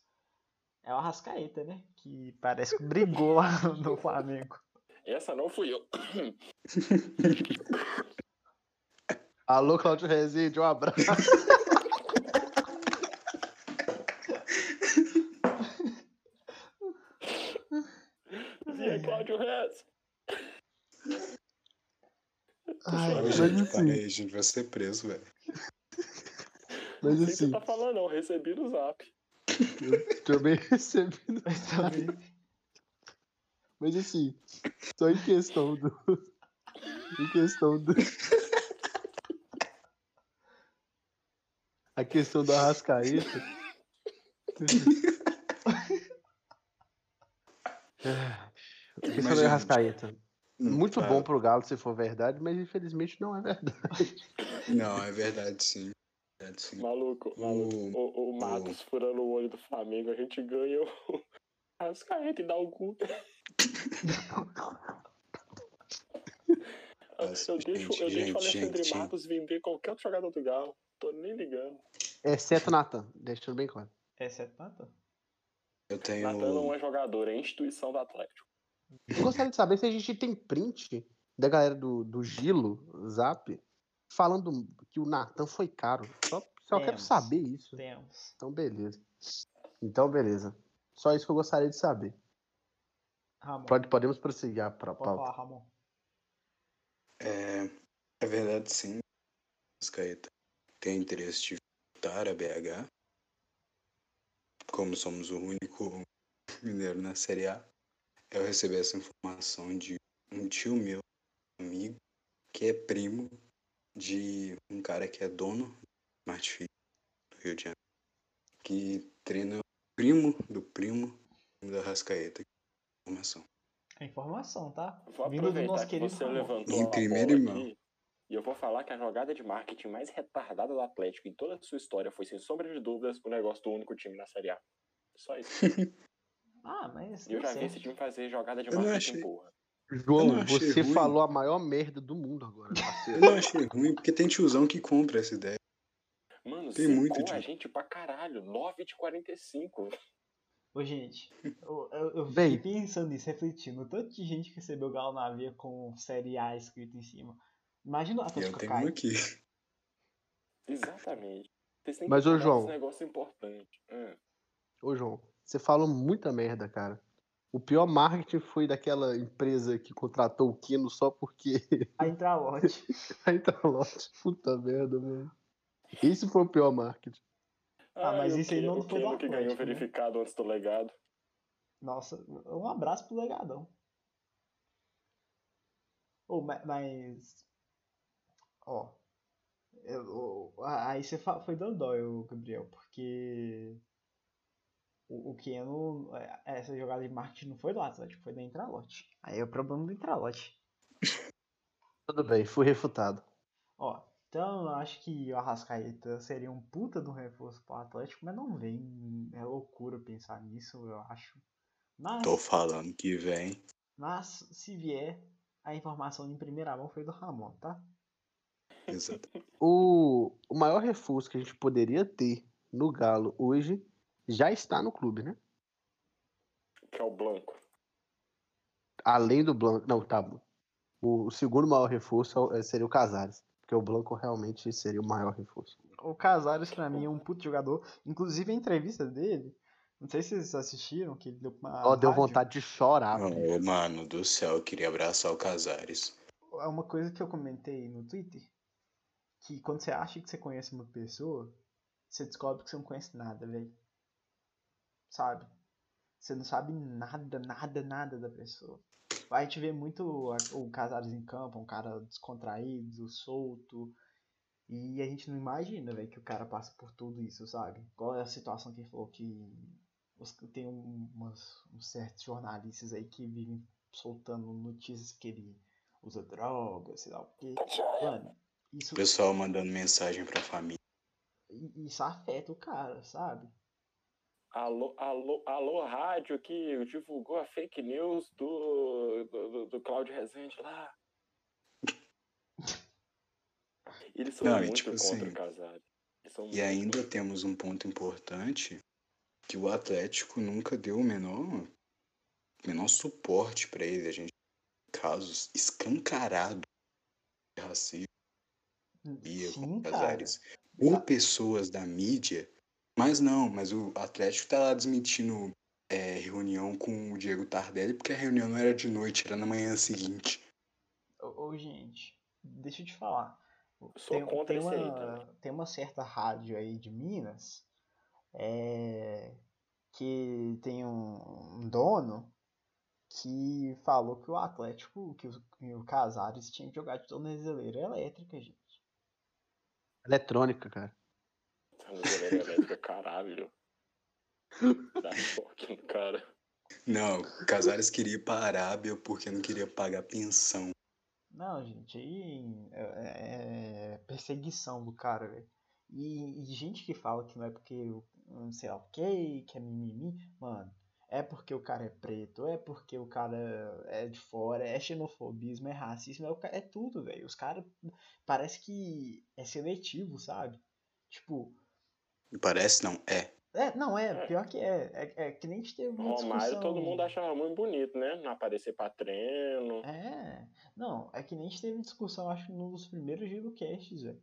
É o Arrascaeta, né? Que parece que brigou lá no Flamengo. Essa não fui eu. Alô, Claudio Rezende, um abraço. E aí, Cláudio Rez? Ai, Ô, mas gente, assim, para aí, a gente vai ser preso, velho. mas Não assim, você tá falando, não. Recebi no zap. eu também recebi. Mas também. Mas assim, só em questão do. Em questão do. A questão do Arrascaeta. A questão do Arrascaeta. Muito Fala. bom pro Galo se for verdade, mas infelizmente não é verdade. Não, é verdade sim. É verdade, sim. Maluco, maluco. O- O, o Matos furando o olho do Flamengo, a gente ganha o Arrascaeta e dá o cu. Eu deixo, gente, eu deixo o Alexandre gente. Matos vender qualquer outro jogador do Galo. Tô nem ligando. Exceto o Natan, deixando bem claro. É tanta? Eu tenho. Natan não é jogador, é instituição do Atlético. Eu gostaria de saber se a gente tem print da galera do, do Gilo, Zap, falando que o Natan foi caro. Só, só quero saber isso. Temos. Então, beleza. Então, beleza. Só isso que eu gostaria de saber. Ramon. Pode, podemos prosseguir para a Pode pauta. falar, Ramon. É, é verdade sim. Arrascaeta tem interesse de voltar a BH. Como somos o único mineiro na Série A, eu recebi essa informação de um tio meu, amigo, que é primo de um cara que é dono do Smart do Rio de Janeiro, que treina o primo do primo da Rascaeta. Informação. É informação, tá? Vou Vindo do aproveitar nosso que querido você levantou Em bola mão. aqui, e eu vou falar que a jogada de marketing mais retardada do Atlético em toda a sua história foi, sem sombra de dúvidas, o negócio do único time na Série A. Só isso. Ah, mas. E eu já vi certo. esse time fazer jogada de Eu marketing, achei. porra. Eu João, não achei você ruim. falou a maior merda do mundo agora, Eu parceiro. não achei ruim, porque tem tiozão que compra essa ideia. Mano, Tem muito a gente pra caralho. 9 de 45. Ô, gente, eu, eu, eu Bem. fiquei pensando nisso, refletindo. O tanto de gente que recebeu Galo na veia com Série A escrito em cima. Imagina o E eu Atlético tenho cai. um aqui. Exatamente. Vocês têm Mas, que ô, João. desse negócio importante. Hum. Ô, João, você falou muita merda, cara. O pior marketing foi daquela empresa que contratou o Kino só porque A Intralote. a Interlote. Puta merda, mano. Esse foi o pior marketing. Ah, mas o isso aí não o foi do Keno que ganhou Atlético, né? verificado antes do legado. Nossa, um abraço pro legadão. Oh, ma- mas. Ó. eu- eu- a- aí você foi dando dó, eu, Gabriel, porque. O, o Keno. é, Essa jogada de marketing não foi do Atlético, foi da Intralote. Aí é o problema do Intralote. Tudo bem, fui refutado. Ó, então eu acho que o Arrascaeta seria um puta de um reforço pro Atlético, mas não vem. É loucura pensar nisso, eu acho. Mas. Tô falando que vem. Mas, se vier, a informação em primeira mão foi do Ramon, tá? Exato. O, o maior reforço que a gente poderia ter no Galo hoje já está no clube, né? Que é o Blanco. Além do Blanco. Não, tá. O, o segundo maior reforço é- seria o Casares. Porque o Blanco realmente seria o maior reforço. O Casares, pra mim, é um puto jogador. Inclusive, a entrevista dele, não sei se vocês assistiram, que ele deu pra uma Ó, deu rádio. vontade de chorar. Ô, velho. mano do céu, eu queria abraçar o Casares. É uma coisa que eu comentei no Twitter, que quando você acha que você conhece uma pessoa, você descobre que você não conhece nada, velho. Sabe? Você não sabe nada, nada, nada da pessoa. A gente vê muito o Casares em campo, um cara descontraído, solto. E a gente não imagina, velho, que o cara passa por tudo isso, sabe? Qual é a situação que ele falou que tem um- umas, uns certos jornalistas aí que vivem soltando notícias que ele usa drogas, sei lá o quê. Mano, isso, O pessoal mandando mensagem pra família. isso afeta o cara, sabe? Alô, alô, alô, rádio que divulgou a fake news do, do, do, do Cláudio Rezende lá. Eles são Não, e muito tipo contra assim, o Casares. E muito ainda temos um ponto importante que o Atlético nunca deu o menor, menor suporte para ele. A gente tem casos escancarados de racismo e. Casares por pessoas da mídia, mas não, mas o Atlético tá lá desmentindo é, reunião com o Diego Tardelli porque a reunião não era de noite, era na manhã seguinte. Ô, ô, gente, deixa eu te falar. Sou Tem, contra tem isso aí uma, tem uma certa rádio aí de Minas é, que tem um, um dono que falou que o Atlético, que o, que o Casares tinha que jogar de tornezeleira elétrica, gente. Eletrônica, cara. Tornozeleira elétrica, caralho. Dá choque no cara. Não, o Casares queria ir pra Arábia porque não queria pagar pensão. Não, gente, aí é, é perseguição do cara, velho. E, e gente que fala que não é porque não sei lá o que, que é mimimi, mano, é porque o cara é preto, é porque o cara é de fora, é xenofobismo, é racismo, é, é tudo, velho. Os caras parece que é seletivo, sabe? Tipo, Parece não, é. é, não, é, pior que é. É, é que nem a gente teve uma Romário todo discussão- mundo achava muito bonito, né? Não aparecer pra treino. É, não, é que nem a gente teve discussão, acho que num dos primeiros girocasts, velho.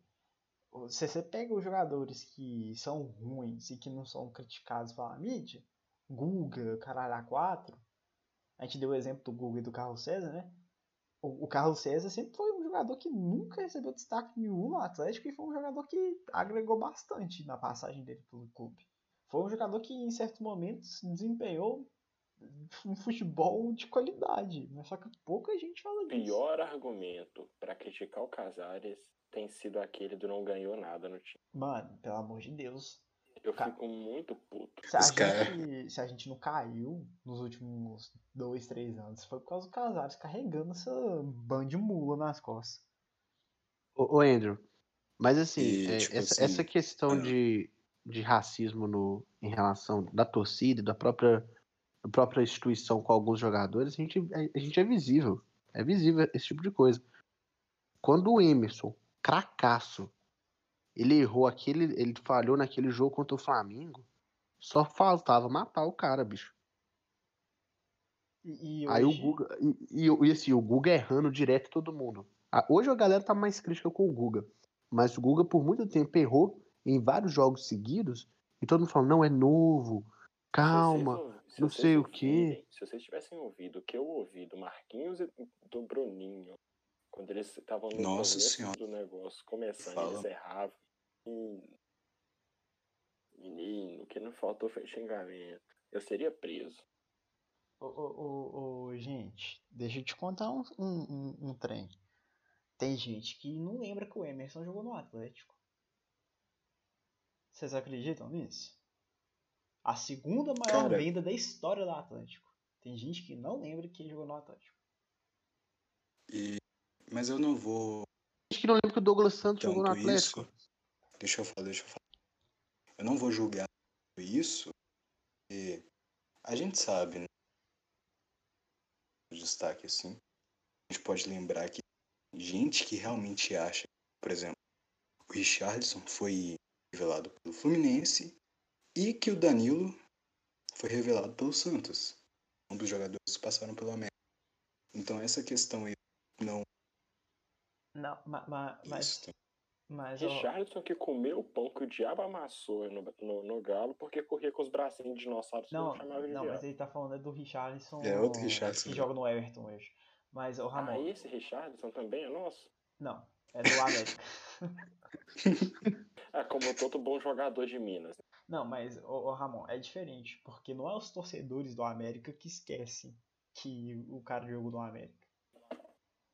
Se você pega os jogadores que são ruins e que não são criticados pela mídia, Guga, caralho, A4, a gente deu o exemplo do Guga e do Carlos César, né? O, o Carlos César sempre foi jogador que nunca recebeu destaque nenhum no Atlético e foi um jogador que agregou bastante na passagem dele pelo clube. Foi um jogador que em certos momentos desempenhou um futebol de qualidade, mas só que pouca gente fala disso. pior argumento pra criticar o Casares tem sido aquele do não ganhou nada no time. Mano, pelo amor de Deus. Eu Ca- fico muito puto. Se a, gente, se a gente não caiu nos últimos dois, três anos, foi por causa do Casares carregando essa banda de mula nas costas. Ô, ô, Andrew, mas assim, E, é, tipo essa, assim, essa questão ah. de, de racismo no, em relação da torcida, e da própria, da própria instituição com alguns jogadores, a gente, a gente é visível. É visível esse tipo de coisa. Quando o Emerson, cracaço, ele errou aquele. Ele falhou naquele jogo contra o Flamengo, só faltava matar o cara, bicho. E, e Aí o hoje- Guga. E, e, e assim, o Guga errando direto todo mundo. Ah, Hoje a galera tá mais crítica com o Guga. Mas o Guga, por muito tempo, errou em vários jogos seguidos. E todo mundo falando, não, é novo. Calma. Se vocês ou- se não sei o quê. Se vocês tivessem ouvido o que eu ouvi do Marquinhos e do Bruninho, quando eles estavam no Nossa começo Senhora. do negócio, começando, Fala. eles erravam. Menino, que não faltou foi xingamento. Eu seria preso. Ô, ô, ô, ô, gente, deixa eu te contar um, um, um, um trem. Tem gente que não lembra que o Emerson jogou no Atlético. Vocês acreditam nisso? A segunda maior Cara. venda da história do Atlético. Tem gente que não lembra que ele jogou no Atlético. E... Mas eu não vou Acho que não lembro que o Douglas Santos jogou no tanto Atlético. isso. Deixa eu falar, deixa eu falar. Eu não vou julgar isso, porque a gente sabe, né? O destaque assim. A gente pode lembrar que gente que realmente acha, por exemplo, o Richardson foi revelado pelo Fluminense e que o Danilo foi revelado pelo Santos. Um dos jogadores que passaram pelo América. Então essa questão aí não Não, ma, ma- mas. Mas ó, Richardson que comeu o pão que o diabo amassou no, no, no galo porque corria com os bracinhos de dinossauro, não, não, mas ele tá falando é do Richarlison. É outro Richarlison, Que né? joga no Everton hoje. Mas, o Ramon. Ah, esse Richardson também é nosso? Não, é do América. É como todo bom jogador de Minas. Não, mas, ô, Ramon, é diferente, porque não é os torcedores do América que esquecem que o cara jogou no América.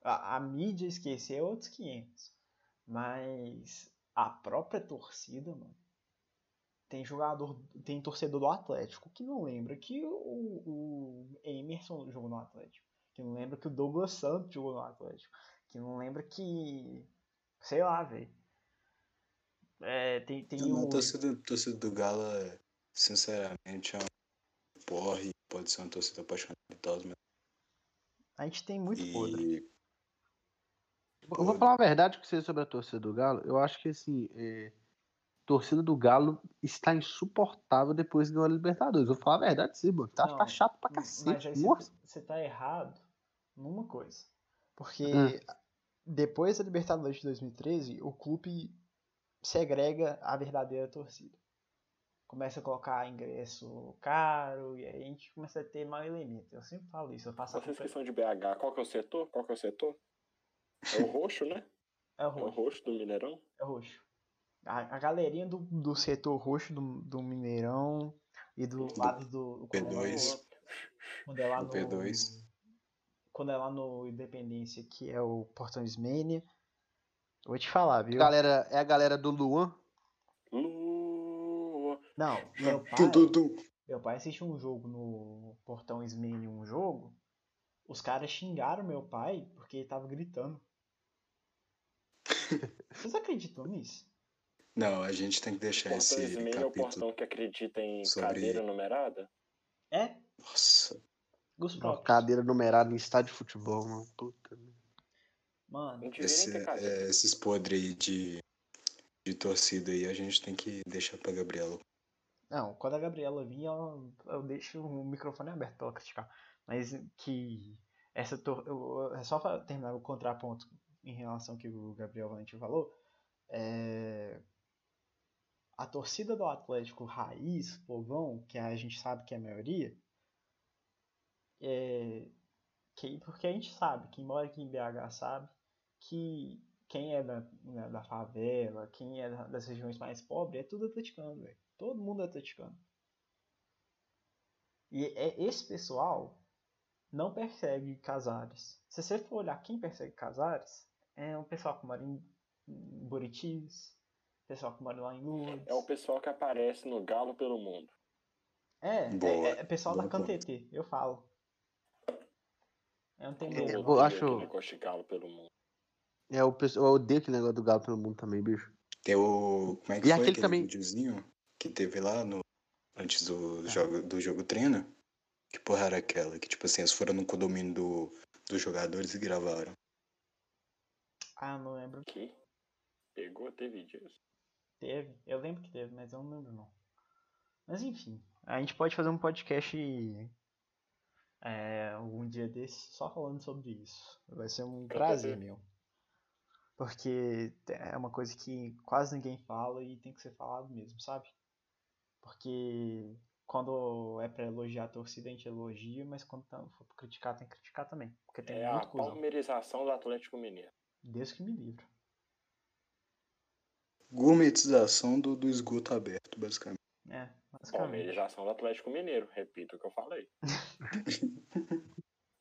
A, a mídia esquecer é outros 500. Mas a própria torcida, mano, tem jogador, tem torcedor do Atlético que não lembra que o, o Emerson jogou no Atlético, que não lembra que o Douglas Santos jogou no Atlético, que não lembra que, sei lá, velho. É, tem, tem Não, o- torcida, torcida do Galo é sinceramente, é um porre, pode ser uma torcida apaixonada e tal, mas... A gente tem muito podre. Eu vou falar a verdade com você sobre a torcida do Galo. Eu acho que assim, é, a torcida do Galo está insuportável depois que ganhou a Libertadores. Eu vou falar a verdade, sim, mano. Tá, Não, tá chato pra Mas cacete. aí Nossa. você tá errado numa coisa. Porque Hum. depois da Libertadores de 2013, o clube segrega a verdadeira torcida. Começa a colocar ingresso caro e aí a gente começa a ter mau elemento. Eu sempre falo isso. Eu faço a Vocês culpa- que são de BH, qual que é o setor? Qual que é o setor? É o roxo, né? É o É o roxo. roxo do Mineirão? É roxo. A, a galerinha do, do setor roxo do, do Mineirão e do Do lado do. quando é lá P2. no- Quando é lá no. P2. Quando é lá no Independência, que é o Portão Ismênia. Vou te falar, viu? Galera, é a galera do Luan. Lua. Não, meu pai, meu pai assistiu um jogo no Portão Ismênia, um jogo. Os caras xingaram meu pai porque ele tava gritando. Vocês acreditam nisso? Não, a gente tem que deixar Portão esse Ismênia é o capítulo. portão que acredita em sobre- cadeira numerada? É? Nossa, Uma cadeira numerada em estádio de futebol, mano. Puta. merda. Mano, esse, é, esses podres aí de, de torcida aí a gente tem que deixar pra Gabriela. Não, quando a Gabriela vir, eu, eu deixo o microfone aberto pra ela criticar. Mas que essa tor eu- é só pra terminar o contraponto em relação ao que o Gabriel Valente falou. é, A torcida do Atlético raiz, povão, que a gente sabe que é a maioria, é, que, porque a gente sabe, quem mora aqui em BH sabe, que quem é da, né, da favela, quem é da- das regiões mais pobres, é tudo atleticano. Todo mundo é atleticano. E é, esse pessoal não persegue Casares. Se você for olhar quem persegue Casares, é o pessoal que mora em, Buritis, pessoal que mora lá em Lourdes. É o pessoal que aparece no Galo pelo Mundo. É, é, Boa, é, é pessoal da. CanTT, eu falo. Eu não tenho Eu medo. Eu acho- negócio de Galo pelo Mundo. É, o pessoal, eu odeio aquele negócio do Galo pelo mundo também, bicho. Tem o. Como é que E foi aquele aquele também- videozinho que teve lá no. Antes do Ah. jogo, do jogo treino? Que porra era aquela? Que tipo assim, eles foram no condomínio do, dos jogadores e gravaram. Ah, não lembro. Que pegou, teve disso. Teve. Eu lembro que teve, mas eu não lembro não. Mas enfim, a gente pode fazer um podcast é, um dia desse só falando sobre isso. Vai ser um prazer meu. Porque é uma coisa que quase ninguém fala e tem que ser falado mesmo, sabe? Porque quando é pra elogiar a torcida, a gente elogia, mas quando tá- for pra criticar, tem que criticar também. Porque tem É a muito cuzão. palmeirização do Atlético Mineiro. Deus que me livre. Gourmetização do, do esgoto aberto, basicamente. É, basicamente. Palmeirização do Atlético Mineiro. Repito o que eu falei.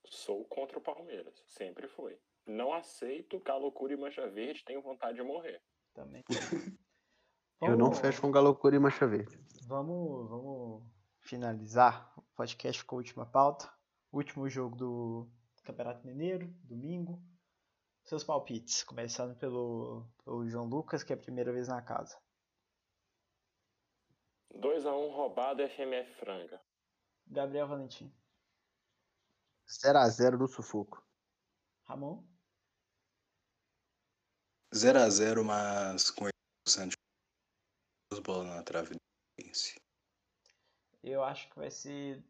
Sou contra o Palmeiras. Sempre foi. Não aceito que a loucura e mancha verde tenham vontade de morrer. Também. Eu não fecho com Galocura e Mancha Verde. Vamos, vamos finalizar o podcast com a última pauta. Último jogo do Campeonato Mineiro, domingo. Seus palpites, começando pelo, pelo João Lucas, que é a primeira vez na casa. 2x1 roubado FMF Franga. Gabriel Valentim. 0x0 no sufoco. Ramon. 0x0, mas com 80% de duas bolas na trave do. Eu acho que vai ser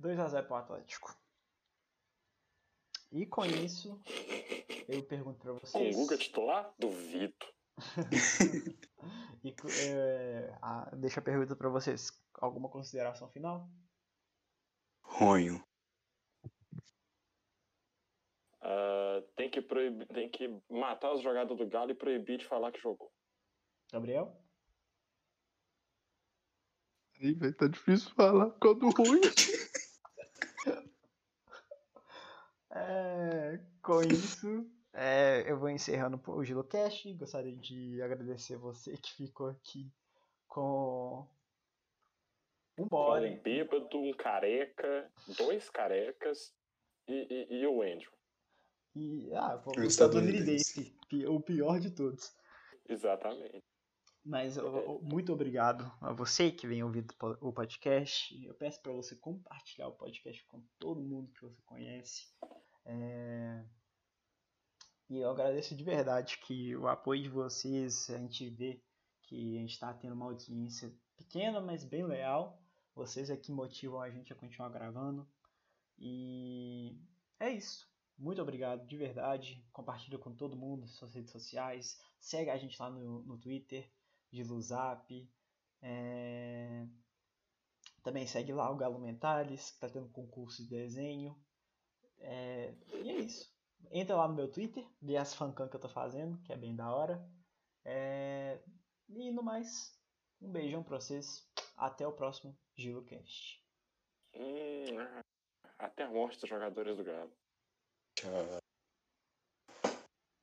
2x0 pro Atlético. E com isso, eu pergunto pra Com vocês. o Guga titular? Duvido. E, é, a- deixa a pergunta pra vocês. Alguma consideração final? Ronho. Ah, tem, que proibir, tem que matar os jogadores do Galo e proibir de falar que jogou. Gabriel? Aí, velho, tá difícil falar quando ruim. É, com isso, é, eu vou encerrando o GiloCast. Gostaria de agradecer você que ficou aqui com uma hora. Um bêbado, um careca, dois carecas e, e, e o Andrew. E, ah, O o estadunidense. o pior de todos. Exatamente. Mas muito obrigado a você que vem ouvindo o podcast. Eu peço para você compartilhar o podcast com todo mundo que você conhece. É... E eu agradeço de verdade que o apoio de vocês, a gente vê que a gente está tendo uma audiência pequena, mas bem leal. Vocês é que motivam a gente a continuar gravando. E é isso. Muito obrigado, de verdade. Compartilha com todo mundo nas suas redes sociais. Segue a gente lá no, no Twitter, de Luzap. É... Também segue lá o Galo Mentales, que está tendo concurso de desenho. É... E é isso. Entra lá no meu Twitter, vê as fancam que eu tô fazendo, que é bem da hora. É... E no mais, um beijão pra vocês. Até o próximo GiloCast. Hum, até a morte dos jogadores do Galo. Tchau.